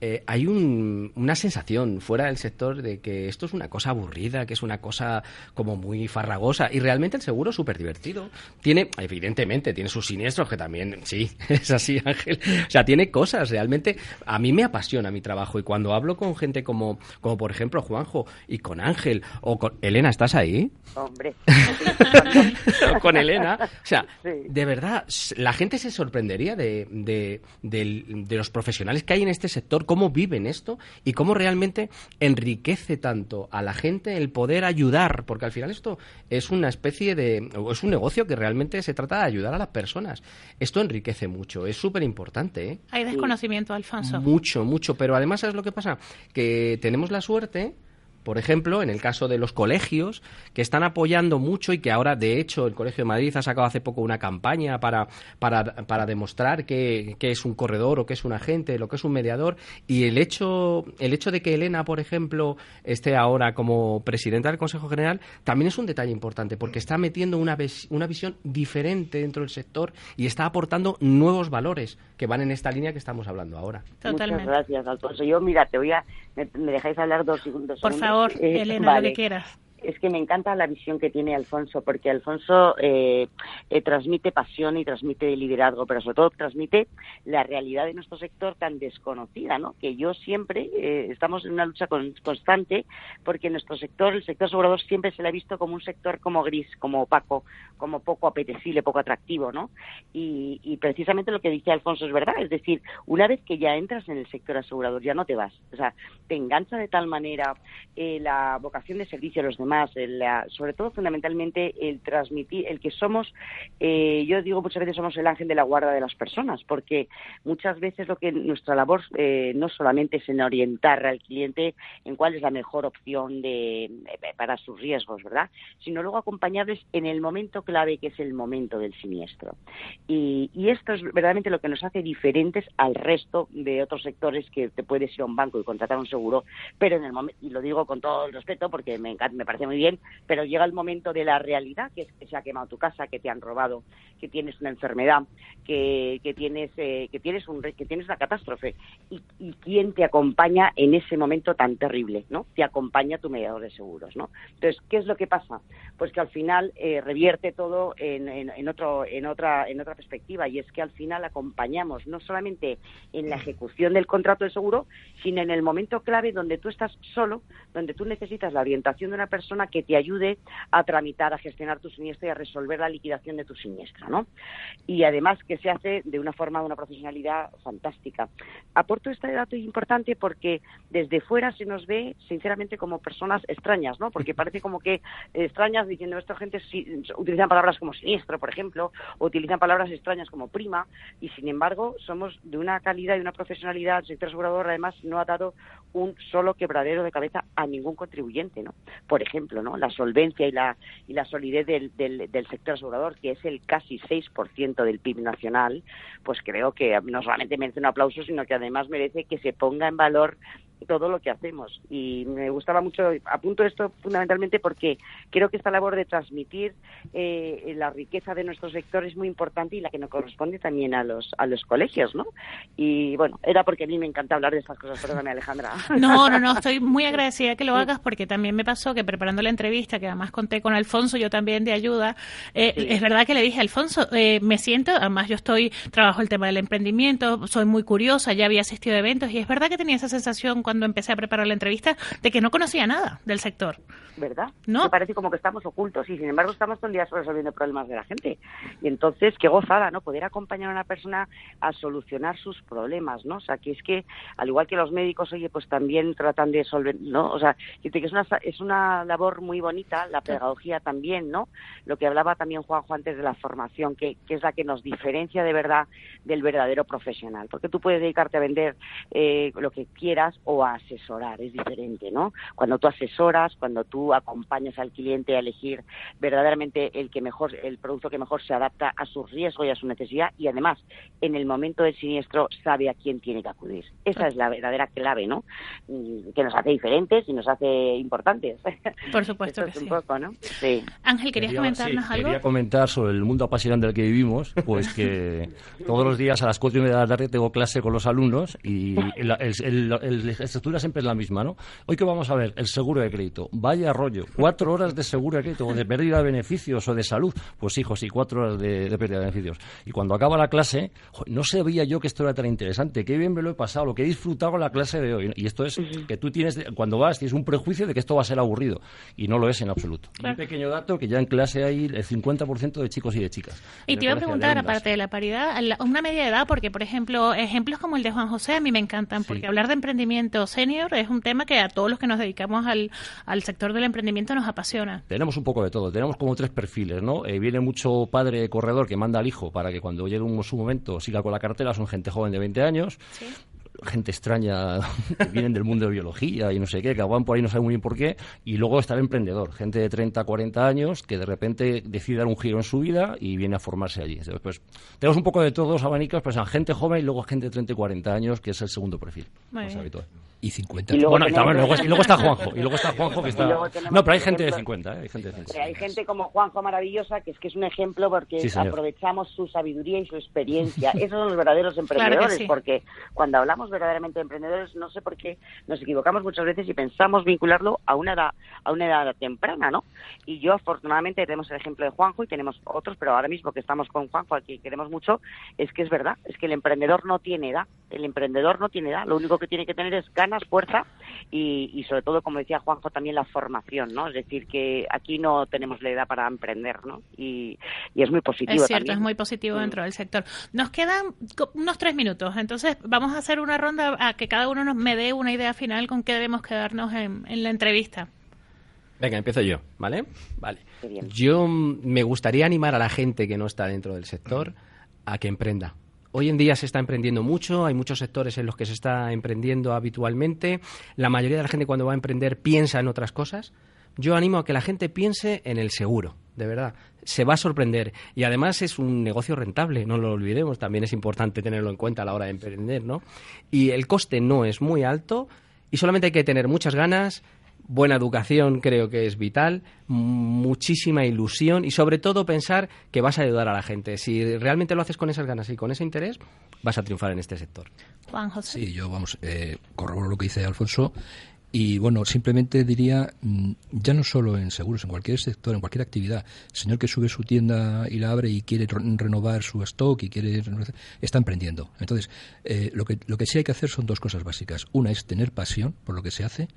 Eh, hay una sensación fuera del sector de que esto es una cosa aburrida, que es una cosa como muy farragosa y realmente el seguro es súper divertido. Tiene, evidentemente, tiene sus siniestros que también, sí, es así Ángel. O sea, tiene cosas, realmente a mí me apasiona mi trabajo y cuando hablo con gente como, como por ejemplo Juanjo y con Ángel o con Elena, ¿estás ahí? Hombre. con Elena. O sea, de verdad, la gente se sorprendería de, de, de los profesionales que hay en este sector cómo viven esto y cómo realmente enriquece tanto a la gente el poder ayudar, porque al final esto es una especie de, es un negocio que realmente se trata de ayudar a las personas. Esto enriquece mucho, es súper importante. ¿eh? Hay desconocimiento, Alfonso. Mucho, mucho, pero además, ¿sabes lo que pasa? Que tenemos la suerte por ejemplo, en el caso de los colegios, que están apoyando mucho y que ahora, de hecho, el Colegio de Madrid ha sacado hace poco una campaña para, para, demostrar que, es un corredor o que es un agente, lo que es un mediador. Y el hecho, el hecho de que Elena, por ejemplo, esté ahora como presidenta del Consejo General, también es un detalle importante, porque está metiendo una, una visión diferente dentro del sector y está aportando nuevos valores que van en esta línea que estamos hablando ahora. Muchas gracias, Alfonso. Yo, mira, te voy a... ¿Me, dejáis hablar dos segundos? Por favor favor, eh, Elena, lo que quieras es que me encanta la visión que tiene Alfonso, porque Alfonso eh, eh, transmite pasión y transmite liderazgo, pero sobre todo transmite la realidad de nuestro sector tan desconocida, ¿no? Que yo siempre eh, estamos en una lucha constante, porque nuestro sector, el sector asegurador, siempre se le ha visto como un sector como gris, como opaco, como poco apetecible, poco atractivo, ¿no? Y, y precisamente lo que dice Alfonso es verdad, es decir, una vez que ya entras en el sector asegurador, ya no te vas, o sea, te engancha de tal manera la vocación de servicio a los demás más, sobre todo fundamentalmente el transmitir, el que somos, eh, yo digo muchas veces somos el ángel de la guarda de las personas, porque muchas veces lo que nuestra labor eh, no solamente es en orientar al cliente en cuál es la mejor opción de, para sus riesgos, ¿verdad? Sino luego acompañarles en el momento clave que es el momento del siniestro. Y, esto es verdaderamente lo que nos hace diferentes al resto de otros sectores que te puedes ir a un banco y contratar un seguro, pero en el momento, y lo digo con todo el respeto porque me, me parece muy bien, pero llega el momento de la realidad, que es que se ha quemado tu casa, que te han robado, que tienes una enfermedad, que, que tienes eh, que tienes un que tienes una catástrofe y, y, quién te acompaña en ese momento tan terrible, ¿no? Te acompaña tu mediador de seguros, ¿no? Entonces, ¿qué es lo que pasa? Pues que al final eh, revierte todo en, en, otro en otra en otra perspectiva y es que al final acompañamos no solamente en la ejecución del contrato de seguro, sino en el momento clave donde tú estás solo, donde tú necesitas la orientación de una persona persona que te ayude a tramitar, a gestionar tu siniestro y a resolver la liquidación de tu siniestro, ¿no? Y además que se hace de una forma, de una profesionalidad fantástica. Aporto este dato importante porque desde fuera se nos ve, sinceramente, como personas extrañas, ¿no? Porque parece como que extrañas diciendo esto gente utilizan palabras como siniestro, por ejemplo, o utilizan palabras extrañas como prima, y sin embargo somos de una calidad y una profesionalidad, el sector asegurador además no ha dado un solo quebradero de cabeza a ningún contribuyente, ¿no? Por ejemplo, ¿no? La solvencia y la, y la solidez del, del, del sector asegurador, que es el casi 6% del PIB nacional, pues creo que no solamente merece un aplauso, sino que además merece que se ponga en valor todo lo que hacemos. Y me gustaba mucho, apunto esto fundamentalmente porque creo que esta labor de transmitir eh, la riqueza de nuestro sector es muy importante y la que nos corresponde también a los, a los colegios, ¿no? Y bueno, era porque a mí me encanta hablar de estas cosas, perdóname Alejandra. No, no, no, estoy muy agradecida que lo hagas porque también me pasó que preparando la entrevista, que además conté con Alfonso, yo también de ayuda, eh, es verdad que le dije, Alfonso, eh, me siento, además yo estoy, trabajo el tema del emprendimiento, soy muy curiosa, ya había asistido a eventos y es verdad que tenía esa sensación cuando empecé a preparar la entrevista de que no conocía nada del sector. ¿Verdad? ¿No? Me parece como que estamos ocultos y sin embargo estamos todo el día resolviendo problemas de la gente. Y entonces, qué gozada, ¿no? Poder acompañar a una persona a solucionar sus problemas, ¿no? O sea, que es que, al igual que los médicos, oye, pues también tratan de solventar, ¿no? O sea, que es una, es una labor muy bonita, la pedagogía también, ¿no? Lo que hablaba también Juanjo antes de la formación, que, que es la que nos diferencia de verdad del verdadero profesional. Porque tú puedes dedicarte a vender eh, lo que quieras o a asesorar, es diferente, ¿no? Cuando tú asesoras, cuando tú acompañas al cliente a elegir verdaderamente el que mejor, el producto que mejor se adapta a su riesgo y a su necesidad y además en el momento del siniestro sabe a quién tiene que acudir. Esa es la verdadera clave, ¿no? Mm, que nos hace diferentes y nos hace importantes. Por supuesto que sí. poco, ¿no? Sí. Ángel, ¿querías comentarnos algo? Quería comentar sobre el mundo apasionante en el que vivimos, pues que todos los días a las cuatro y media de la tarde tengo clase con los alumnos y la estructura siempre es la misma, ¿no? Hoy que vamos a ver el seguro de crédito. Vaya rollo, cuatro horas de seguro de crédito o de pérdida de beneficios o de salud. Pues hijos, sí, cuatro horas de, pérdida de beneficios. Y cuando acaba la clase, no sabía yo que esto era tan interesante. Qué bien me lo he pasado, lo que he disfrutado en la clase de hoy. Y esto es que tú tienes, cuando vas, tienes un prejuicio de que esto va a ser aburrido. Y no lo es en absoluto. Un pequeño dato que ya en clase hay el 50% de chicos y de chicas. Y te iba a preguntar, aparte de la paridad, una media edad, porque por ejemplo, ejemplos como el de Juan José a mí me encantan, porque hablar de emprendimiento senior es un tema que a todos los que nos dedicamos al, al sector del emprendimiento nos apasiona. Tenemos un poco de todo, tenemos como tres perfiles, ¿no? Eh, viene mucho padre corredor que manda al hijo para que cuando llegue un, su momento siga con la cartera, son gente joven de 20 años. ¿Sí? gente extraña que vienen del mundo de biología y no sé qué, que van por ahí no saben muy bien por qué, y luego está el emprendedor, gente de 30, 40 años que de repente decide dar un giro en su vida y viene a formarse allí. Entonces, pues, tenemos un poco de todos abanicos, pues gente joven y luego gente de 30 y 40 años, que es el segundo perfil más habitual y 50. Y luego, bueno, y, luego, está Juanjo, y luego está Juanjo que está... No, pero hay gente de 50, ¿eh? hay gente de 50. Hay gente como Juanjo maravillosa, que es que es un ejemplo porque aprovechamos su sabiduría y su experiencia. Esos son los verdaderos emprendedores, porque cuando hablamos verdaderamente de emprendedores, no sé por qué nos equivocamos muchas veces y pensamos vincularlo a una edad, a una edad temprana, ¿no? Y yo, afortunadamente, tenemos el ejemplo de Juanjo y tenemos otros, pero ahora mismo que estamos con Juanjo, al que queremos mucho, es que es verdad, es que el emprendedor no tiene edad, el emprendedor no tiene edad, lo único que tiene que tener es ganas fuerza y, sobre todo, como decía Juanjo, también la formación, ¿no? Es decir, que aquí no tenemos la edad para emprender, ¿no? Y, es muy positivo. Es cierto, es muy positivo mm. dentro del sector. Nos quedan unos tres minutos, entonces vamos a hacer una ronda a que cada uno nos me dé una idea final con qué debemos quedarnos en, en la entrevista. Venga, empiezo yo, ¿vale? Vale. Yo me gustaría animar a la gente que no está dentro del sector a que emprenda Hoy en día se está emprendiendo mucho, hay muchos sectores en los que se está emprendiendo habitualmente. La mayoría de la gente cuando va a emprender piensa en otras cosas. Yo animo a que la gente piense en el seguro, de verdad. Se va a sorprender. Y además es un negocio rentable, no lo olvidemos. También es importante tenerlo en cuenta a la hora de emprender, ¿no? Y el coste no es muy alto y solamente hay que tener muchas ganas, buena educación creo que es vital, muchísima ilusión y sobre todo pensar que vas a ayudar a la gente. Si realmente lo haces con esas ganas y con ese interés, vas a triunfar en este sector. Juan José. Sí, yo vamos, eh, corroboro lo que dice Alfonso. Y bueno, simplemente diría, mm, ya no solo en seguros, en cualquier sector, en cualquier actividad, el señor que sube su tienda y la abre y quiere renovar su stock y quiere está emprendiendo. Entonces, eh, lo, que, lo que sí hay que hacer son dos cosas básicas. Una es tener pasión por lo que se hace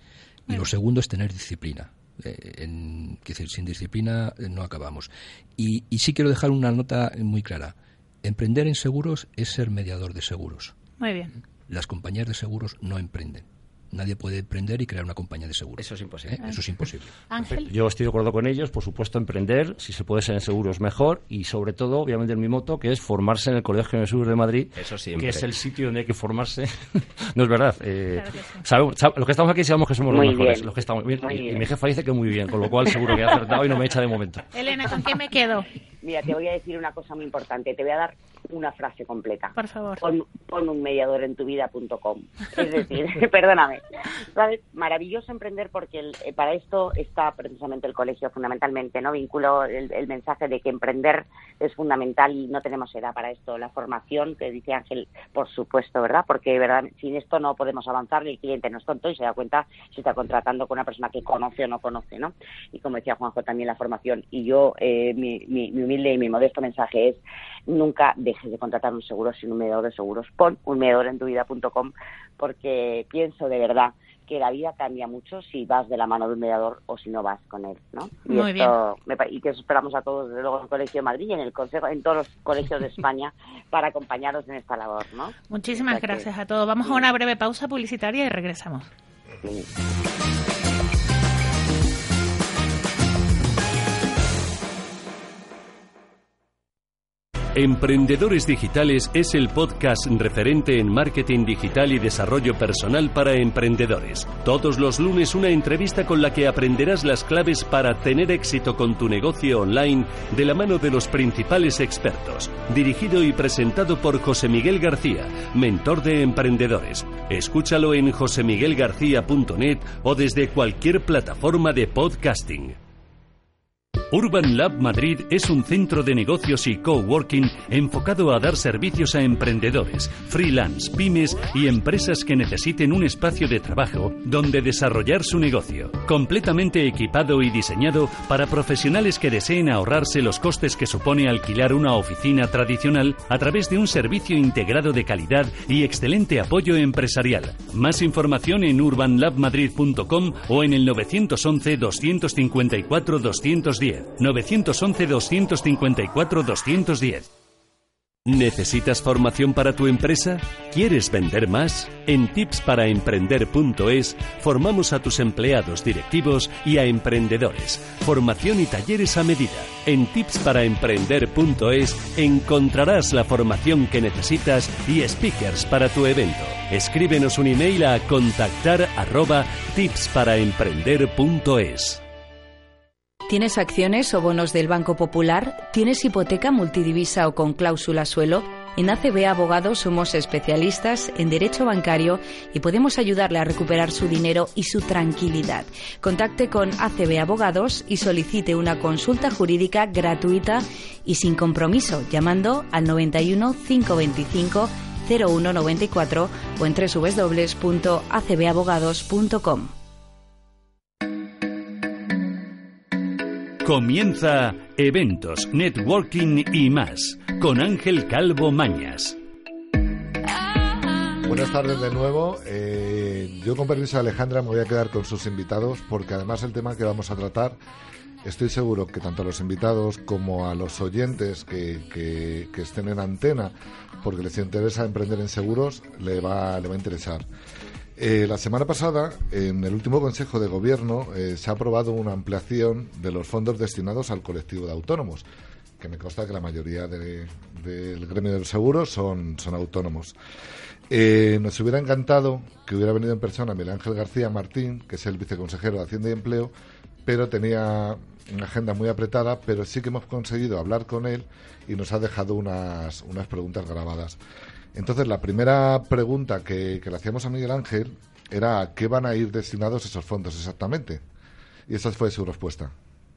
y lo segundo es tener disciplina. Eh, en, decir, sin disciplina eh, no acabamos. Y, y sí quiero dejar una nota muy clara. Emprender en seguros es ser mediador de seguros. Muy bien. Las compañías de seguros no emprenden nadie puede emprender y crear una compañía de seguros. Eso es imposible. ¿Eh? Eso es imposible. Ángel. Yo estoy de acuerdo con ellos, por supuesto, emprender, si se puede ser en seguros mejor, y sobre todo, obviamente, en mi moto, que es formarse en el Colegio de Seguros de Madrid, Eso que es el sitio donde hay que formarse. no es verdad. Eh, los que estamos aquí sabemos que somos los mejores. Los que estamos, y, mi jefa dice que muy bien, con lo cual seguro que ha acertado y no me echa de momento. Elena, ¿con qué me quedo? Mira, te voy a decir una cosa muy importante. Te voy a dar una frase completa. Por favor. Pon, un mediador en tu vida.com. Es decir, perdóname. ¿Sabes? Maravilloso emprender porque eh, para esto está precisamente el colegio fundamentalmente, ¿no? Vinculo el, el, mensaje de que emprender es fundamental y no tenemos edad para esto. La formación, que dice Ángel, por supuesto, ¿verdad? Porque, ¿verdad? Sin esto no podemos avanzar y el cliente no es tonto y se da cuenta si está contratando con una persona que conoce o no conoce, ¿no? Y como decía Juanjo, también la formación. Y yo, eh, mi, mi, mi humilde y mi modesto mensaje es nunca dejes de contratar un seguro sin un mediador de seguros. Pon un mediador en tu vida.com porque pienso de verdad que la vida cambia mucho si vas de la mano de un mediador o si no vas con él, ¿no? Y Muy esto me pa- y que esperamos a todos, desde luego, en el Colegio de Madrid y en el Consejo, en todos los colegios de España para acompañaros en esta labor, ¿no? Muchísimas O sea que- gracias a todos. Vamos a una breve pausa publicitaria y regresamos. Emprendedores Digitales es el podcast referente en marketing digital y desarrollo personal para emprendedores. Todos los lunes una entrevista con la que aprenderás las claves para tener éxito con tu negocio online de la mano de los principales expertos. Dirigido y presentado por José Miguel García, mentor de emprendedores. Escúchalo en josemiguelgarcía.net o desde cualquier plataforma de podcasting. Urban Lab Madrid es un centro de negocios y coworking enfocado a dar servicios a emprendedores, freelance, pymes y empresas que necesiten un espacio de trabajo donde desarrollar su negocio. Completamente equipado y diseñado para profesionales que deseen ahorrarse los costes que supone alquilar una oficina tradicional a través de un servicio integrado de calidad y excelente apoyo empresarial. Más información en urbanlabmadrid.com o en el 911 254 210. 911 254 210. ¿Necesitas formación para tu empresa? ¿Quieres vender más? En tipsparaemprender.es formamos a tus empleados directivos y a emprendedores. Formación y talleres a medida. En tipsparaemprender.es encontrarás la formación que necesitas y speakers para tu evento. Escríbenos un email a contactar arroba tipsparaemprender.es. ¿Tienes acciones o bonos del Banco Popular? ¿Tienes hipoteca multidivisa o con cláusula suelo? En ACB Abogados somos especialistas en derecho bancario y podemos ayudarle a recuperar su dinero y su tranquilidad. Contacte con ACB Abogados y solicite una consulta jurídica gratuita y sin compromiso llamando al 91 525 0194 o en www.acbabogados.com. Comienza Eventos, Networking y más con Ángel Calvo Mañas. Buenas tardes de nuevo. Eh, yo con permiso de Alejandra me voy a quedar con sus invitados porque además el tema que vamos a tratar estoy seguro que tanto a los invitados como a los oyentes que, que- que estén en antena porque les interesa emprender en seguros le va, le va a interesar. Eh, la semana pasada, en el último Consejo de Gobierno, eh, se ha aprobado una ampliación de los fondos destinados al colectivo de autónomos, que me consta que la mayoría de- del gremio de los seguros son, son autónomos. Eh, nos hubiera encantado que hubiera venido en persona Miguel Ángel García Martín, que es el viceconsejero de Hacienda y Empleo, pero tenía una agenda muy apretada, pero sí que hemos conseguido hablar con él y nos ha dejado unas, unas preguntas grabadas. Entonces, la primera pregunta que, que le hacíamos a Miguel Ángel era ¿a qué van a ir destinados esos fondos exactamente? Y esa fue su respuesta.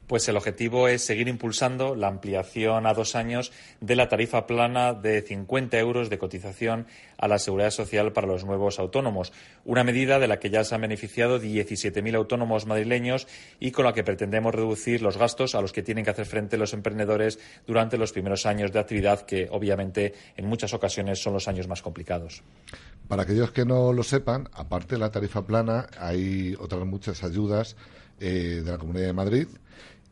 Pues el objetivo es seguir impulsando la ampliación a dos años de la tarifa plana de 50 euros de cotización a la seguridad social para los nuevos autónomos. Una medida de la que ya se han beneficiado 17.000 autónomos madrileños y con la que pretendemos reducir los gastos a los que tienen que hacer frente los emprendedores durante los primeros años de actividad, que obviamente en muchas ocasiones son los años más complicados. Para aquellos que no lo sepan, aparte de la tarifa plana, hay otras muchas ayudas eh, de la Comunidad de Madrid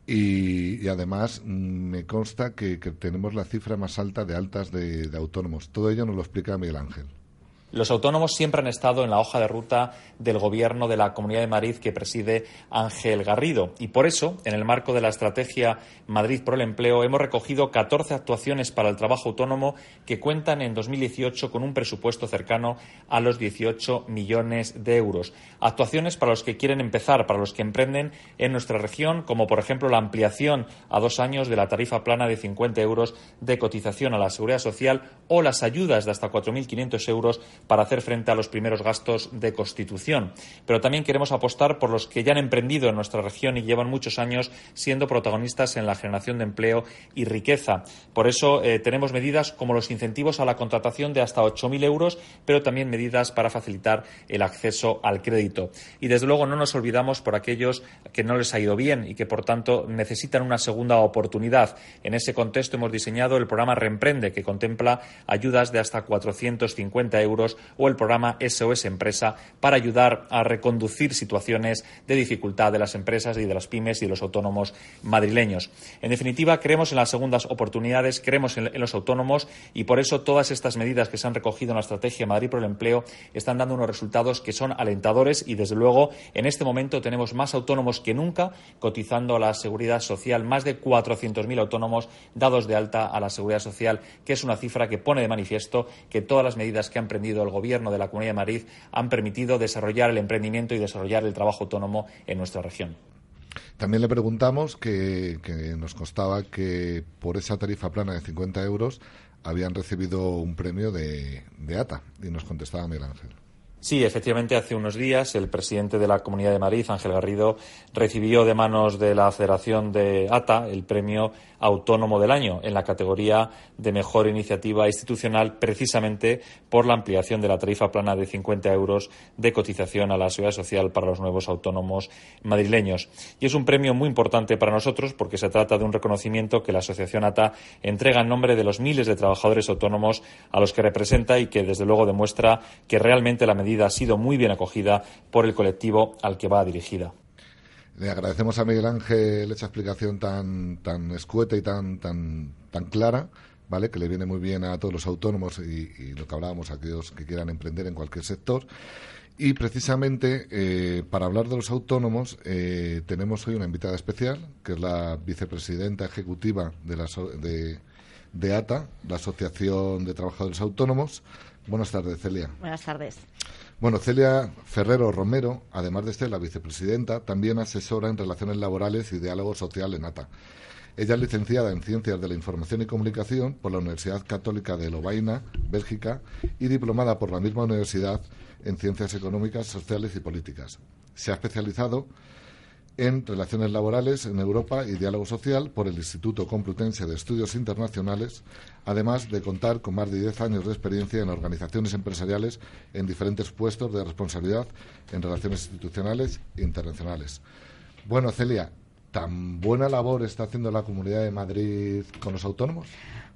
y, y además mm, me consta que, tenemos la cifra más alta de altas de autónomos. Todo ello nos lo explica Miguel Ángel. Los autónomos siempre han estado en la hoja de ruta del gobierno de la Comunidad de Madrid que preside Ángel Garrido. Y por eso, en el marco de la estrategia Madrid por el Empleo, hemos recogido 14 actuaciones para el trabajo autónomo que cuentan en 2018 con un presupuesto cercano a los 18 millones de euros. Actuaciones para los que quieren empezar, para los que emprenden en nuestra región, como por ejemplo la ampliación a dos años de la tarifa plana de 50 euros de cotización a la seguridad social o las ayudas de hasta 4.500 euros para hacer frente a los primeros gastos de constitución. Pero también queremos apostar por los que ya han emprendido en nuestra región y llevan muchos años siendo protagonistas en la generación de empleo y riqueza. Por eso eh, tenemos medidas como los incentivos a la contratación de hasta 8.000 euros, pero también medidas para facilitar el acceso al crédito. Y desde luego no nos olvidamos por aquellos que no les ha ido bien y que por tanto necesitan una segunda oportunidad. En ese contexto hemos diseñado el programa Reemprende, que contempla ayudas de hasta 450 euros, o el programa SOS Empresa para ayudar a reconducir situaciones de dificultad de las empresas y de las pymes y de los autónomos madrileños. En definitiva, creemos en las segundas oportunidades, creemos en, los autónomos y por eso todas estas medidas que se han recogido en la estrategia Madrid por el empleo están dando unos resultados que son alentadores y desde luego en este momento tenemos más autónomos que nunca cotizando a la seguridad social, más de 400.000 autónomos dados de alta a la seguridad social, que es una cifra que pone de manifiesto que todas las medidas que ha emprendido el Gobierno de la Comunidad de Madrid han permitido desarrollar el emprendimiento y desarrollar el trabajo autónomo en nuestra región. También le preguntamos que, nos constaba que por esa tarifa plana de 50 euros habían recibido un premio de, de ATA y nos contestaba Miguel Ángel. Sí, efectivamente, hace unos días el presidente de la Comunidad de Madrid, Ángel Garrido, recibió de manos de la Federación de ATA el premio Autónomo del Año en la categoría de Mejor Iniciativa Institucional, precisamente por la ampliación de la tarifa plana de 50 euros de cotización a la seguridad social para los nuevos autónomos madrileños. Y es un premio muy importante para nosotros porque se trata de un reconocimiento que la Asociación ATA entrega en nombre de los miles de trabajadores autónomos a los que representa y que, desde luego, demuestra que realmente la medida ha sido muy bien acogida por el colectivo al que va dirigida. Le agradecemos a Miguel Ángel esa explicación tan, tan escueta y tan, tan, tan clara. ¿Vale? que le viene muy bien a todos los autónomos y, lo que hablábamos, a aquellos que quieran emprender en cualquier sector. Y precisamente eh, para hablar de los autónomos eh, tenemos hoy una invitada especial, que es la vicepresidenta ejecutiva de, la, de, de ATA, la Asociación de Trabajadores Autónomos. Buenas tardes, Celia. Buenas tardes. Bueno, Celia Ferrero Romero, además de ser la vicepresidenta, también asesora en relaciones laborales y diálogo social en ATA. Ella es licenciada en Ciencias de la Información y Comunicación por la Universidad Católica de Lovaina, Bélgica, y diplomada por la misma universidad en Ciencias Económicas, Sociales y Políticas. Se ha especializado Relaciones Laborales en Europa y Diálogo Social por el Instituto Complutense de Estudios Internacionales, además de contar con más de 10 años de experiencia en organizaciones empresariales en diferentes puestos de responsabilidad en relaciones institucionales e internacionales. Bueno, Celia, ¿tan buena labor está haciendo la Comunidad de Madrid con los autónomos?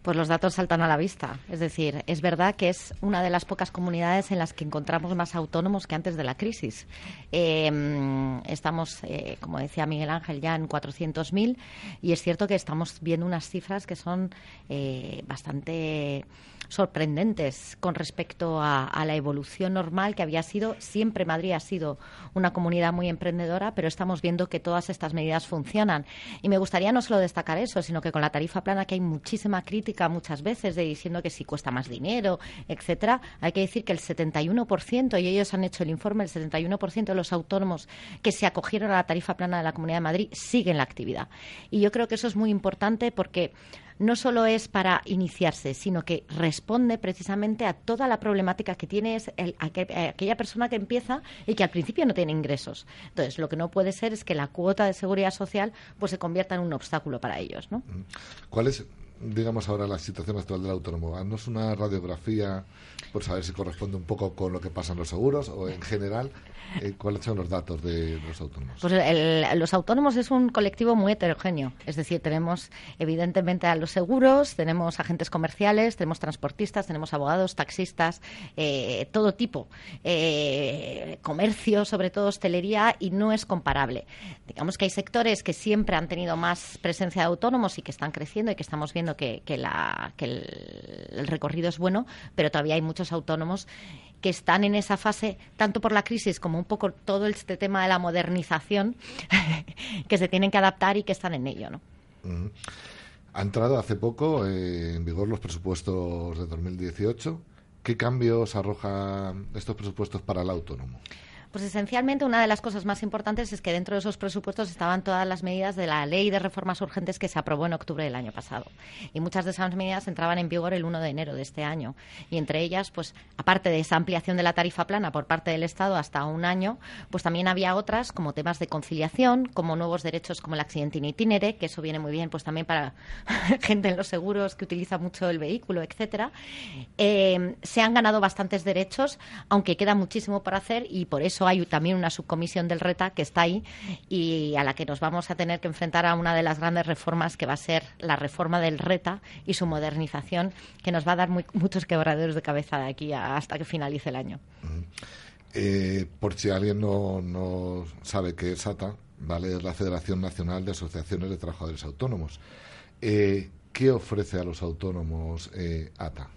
Pues los datos saltan a la vista. Es decir, es verdad que es una de las pocas comunidades en las que encontramos más autónomos que antes de la crisis. Em, estamos, eh, como decía Miguel Ángel, ya en 400.000 y es cierto que estamos viendo unas cifras que son eh, bastante sorprendentes con respecto a, la evolución normal que había sido. Siempre Madrid ha sido una comunidad muy emprendedora, pero estamos viendo que todas estas medidas funcionan. Y me gustaría no solo destacar eso, sino que con la tarifa plana, que hay muchísima crítica muchas veces de diciendo que si cuesta más dinero, etcétera, hay que decir que el 71%, y ellos han hecho el informe, el 71% de los autónomos que se acogieron a la tarifa plana de la Comunidad de Madrid siguen la actividad. Y yo creo que eso es muy importante porque no solo es para iniciarse, sino que responde precisamente a toda la problemática que tiene aquella persona que empieza y que al principio no tiene ingresos. Entonces, lo que no puede ser es que la cuota de seguridad social pues se convierta en un obstáculo para ellos, ¿no? ¿Cuál es digamos ahora la situación actual del autónomo? Haznos una radiografía por saber si corresponde un poco con lo que pasa en los seguros o en general eh, ¿Cuáles son los datos de los autónomos? Pues los autónomos es un colectivo muy heterogéneo. Es decir, tenemos evidentemente a los seguros, tenemos agentes comerciales, tenemos transportistas, tenemos abogados, taxistas, eh, todo tipo. Eh, comercio, sobre todo hostelería, y no es comparable. Digamos que hay sectores que siempre han tenido más presencia de autónomos y que están creciendo y que estamos viendo que, la, que el recorrido es bueno, pero todavía hay muchos autónomos que están en esa fase, tanto por la crisis como un poco todo este tema de la modernización, que se tienen que adaptar y que están en ello. ¿no? Ha entrado hace poco eh, en vigor los presupuestos de 2018. ¿Qué cambios arrojan estos presupuestos para el autónomo? Pues esencialmente una de las cosas más importantes es que dentro de esos presupuestos estaban todas las medidas de la ley de reformas urgentes que se aprobó en octubre del año pasado. Y muchas de esas medidas entraban en vigor el 1 de enero de este año. Y entre ellas, pues aparte de esa ampliación de la tarifa plana por parte del Estado hasta un año, pues también había otras como temas de conciliación, como nuevos derechos como el accidente in itinere, que eso viene muy bien pues también para gente en los seguros que utiliza mucho el vehículo, etcétera. Eh, se han ganado bastantes derechos, aunque queda muchísimo por hacer y por eso hay también una subcomisión del RETA que está ahí y a la que nos vamos a tener que enfrentar a una de las grandes reformas que va a ser la reforma del RETA y su modernización, que nos va a dar muchos quebraderos de cabeza de aquí hasta que finalice el año. Eh, por si alguien no, sabe qué es ATA, ¿vale? es la Federación Nacional de Asociaciones de Trabajadores Autónomos. Eh, ¿Qué ofrece a los autónomos eh, ATA?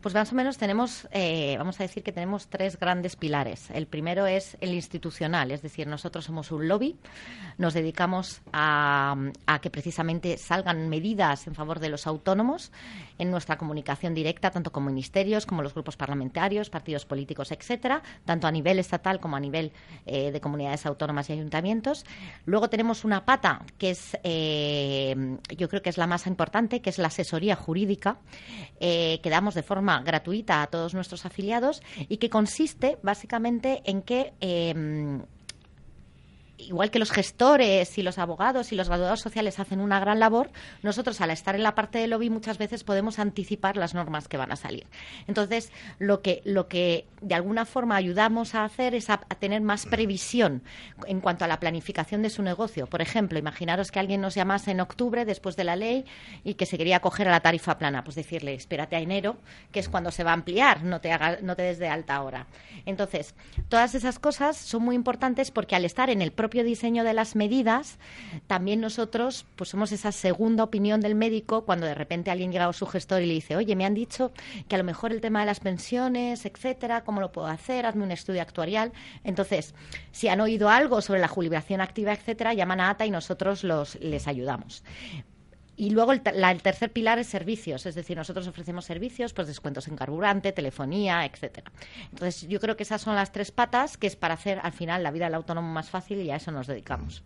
Pues más o menos tenemos, eh, vamos a decir que tenemos tres grandes pilares. El primero es el institucional, es decir, nosotros somos un lobby, nos dedicamos a, que precisamente salgan medidas en favor de los autónomos en nuestra comunicación directa, tanto con ministerios como los grupos parlamentarios, partidos políticos, etcétera, tanto a nivel estatal como a nivel eh, de comunidades autónomas y ayuntamientos. Luego tenemos una pata que es, eh, yo creo que es la más importante, que es la asesoría jurídica que damos de forma gratuita a todos nuestros afiliados y que consiste básicamente en que em, igual que los gestores y los abogados y los graduados sociales hacen una gran labor, nosotros al estar en la parte del lobby muchas veces podemos anticipar las normas que van a salir. Entonces, lo que, lo que de alguna forma ayudamos a hacer es a, tener más previsión en cuanto a la planificación de su negocio. Por ejemplo, imaginaros que alguien nos llamase en octubre después de la ley y que se quería acoger a la tarifa plana, pues decirle, espérate a enero, que es cuando se va a ampliar, no te, haga, no te des de alta ahora. Entonces, todas esas cosas son muy importantes porque al estar en el propio propio diseño de las medidas, también nosotros pues somos esa segunda opinión del médico cuando de repente alguien llega a su gestor y le dice, oye, me han dicho que a lo mejor el tema de las pensiones, etcétera, ¿cómo lo puedo hacer? Hazme un estudio actuarial. Entonces, si han oído algo sobre la jubilación activa, etcétera, llaman a ATA y nosotros los, les ayudamos. Y luego el, tercer pilar es servicios, es decir, nosotros ofrecemos servicios, pues descuentos en carburante, telefonía, etcétera. Entonces, yo creo que esas son las tres patas que es para hacer al final la vida del autónomo más fácil y a eso nos dedicamos.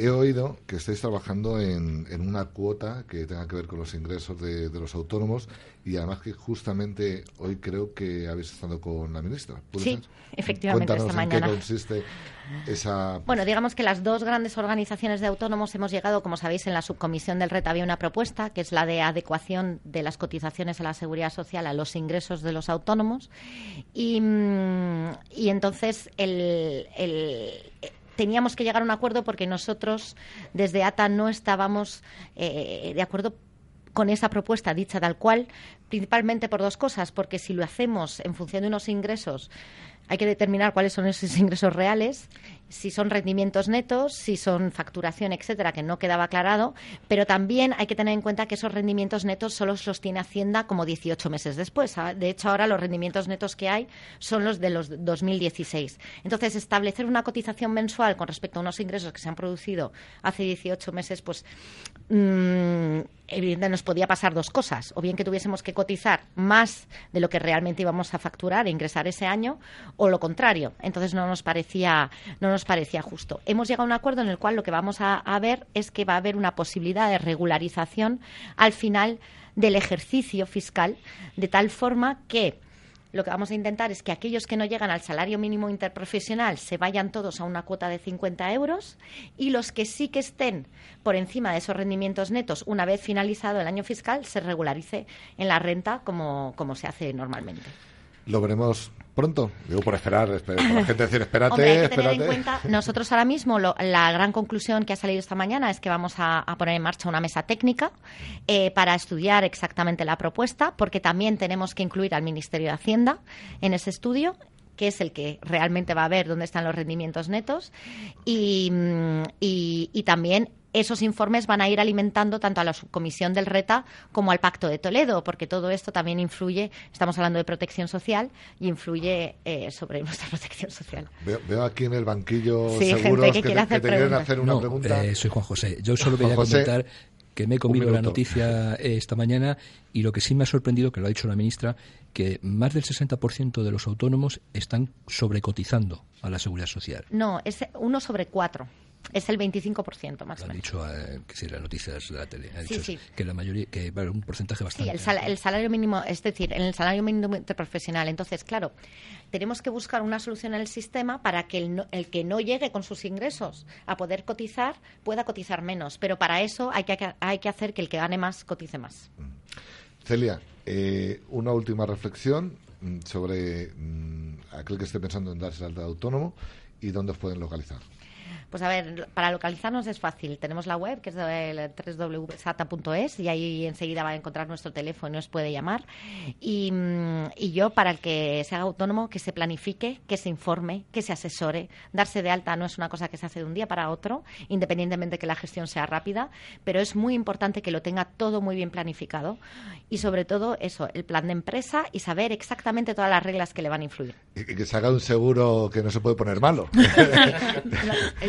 He oído que estáis trabajando en, una cuota que tenga que ver con los ingresos de, los autónomos y además que justamente hoy creo que habéis estado con la ministra. Sí, efectivamente, esta mañana. ¿En qué consiste esa...? Bueno, digamos que las dos grandes organizaciones de autónomos hemos llegado, como sabéis, en la subcomisión del RET había una propuesta que es la de adecuación de las cotizaciones a la seguridad social a los ingresos de los autónomos y, mm, y entonces el teníamos que llegar a un acuerdo porque nosotros desde ATA no estábamos eh, de acuerdo con esa propuesta dicha tal cual, principalmente por dos cosas, porque si lo hacemos en función de unos ingresos hay que determinar cuáles son esos ingresos reales, si son rendimientos netos, si son facturación, etcétera, que no quedaba aclarado, pero también hay que tener en cuenta que esos rendimientos netos solo los tiene Hacienda como 18 meses después. Ah, de hecho, ahora los rendimientos netos que hay son los de los 2016. Entonces, establecer una cotización mensual con respecto a unos ingresos que se han producido hace 18 meses, pues mmm, evidentemente nos podía pasar dos cosas, o bien que tuviésemos que cotizar más de lo que realmente íbamos a facturar e ingresar ese año, o lo contrario. Entonces no nos parecía, no parecía justo. Hemos llegado a un acuerdo en el cual lo que vamos a, a ver es que va a haber una posibilidad de regularización al final del ejercicio fiscal, de tal forma que lo que vamos a intentar es que aquellos que no llegan al salario mínimo interprofesional se vayan todos a una cuota de 50 euros y los que sí que estén por encima de esos rendimientos netos una vez finalizado el año fiscal se regularice en la renta como, como se hace normalmente. Lo veremos pronto. Digo, por esperar, la gente decir, espérate, hay que tener en cuenta, nosotros ahora mismo la gran conclusión que ha salido esta mañana es que vamos a, poner en marcha una mesa técnica eh, para estudiar exactamente la propuesta, porque también tenemos que incluir al Ministerio de Hacienda en ese estudio que es el que realmente va a ver dónde están los rendimientos netos y, mm, y, y también esos informes van a ir alimentando tanto a la subcomisión del RETA como al Pacto de Toledo, porque todo esto también influye, estamos hablando de protección social, y influye eh, sobre nuestra protección social. Veo, aquí en el banquillo seguros que, que, hacer te, hacer una pregunta. Eh, soy Juan José. Yo solo voy a comentar que me he comido la noticia eh, esta mañana y lo que sí me ha sorprendido, que lo ha dicho la ministra, que más del 60% de los autónomos están sobrecotizando a la seguridad social. No, es uno sobre cuatro. Es el 25% más o menos. Ha dicho eh, que si las noticias de la tele. Ha sí, dicho sí. que la mayoría, que vale, un porcentaje bastante. Sí, el, salario mínimo, es decir, en el salario mínimo interprofesional. Entonces, claro, tenemos que buscar una solución en el sistema para que el, el, que no llegue con sus ingresos a poder cotizar pueda cotizar menos. Pero para eso hay que, hay que hacer que el que gane más cotice más. Celia, eh, una última reflexión mm, sobre mm, aquel que esté pensando en darse alta de autónomo y dónde os pueden localizar. Pues a ver, para localizarnos es fácil. Tenemos la web, que es www.sata.es, y ahí enseguida va a encontrar nuestro teléfono y nos puede llamar. Y, y, yo, para el que se haga autónomo, que se planifique, que se informe, que se asesore. Darse de alta no es una cosa que se hace de un día para otro, independientemente de que la gestión sea rápida, pero es muy importante que lo tenga todo muy bien planificado. Y sobre todo, eso, el plan de empresa y saber exactamente todas las reglas que le van a influir. Y que se haga un seguro que no se puede poner malo.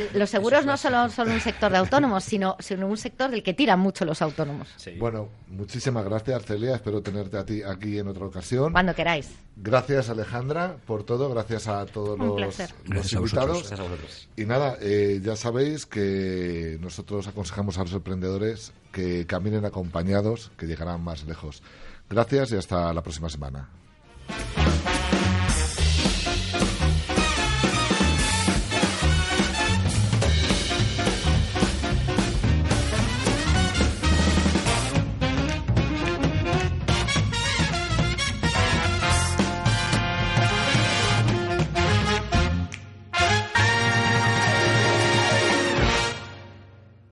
los seguros no solo son un sector de autónomos, sino, sino un sector del que tiran mucho los autónomos. Sí. Bueno, muchísimas gracias, Celia. Espero tenerte a ti aquí en otra ocasión. Cuando queráis. Gracias, Alejandra, por todo. Gracias a todos un los, los invitados. vosotros. Gracias a vosotros. Y nada, eh, ya sabéis que nosotros aconsejamos a los emprendedores que caminen acompañados, que llegarán más lejos. Gracias y hasta la próxima semana.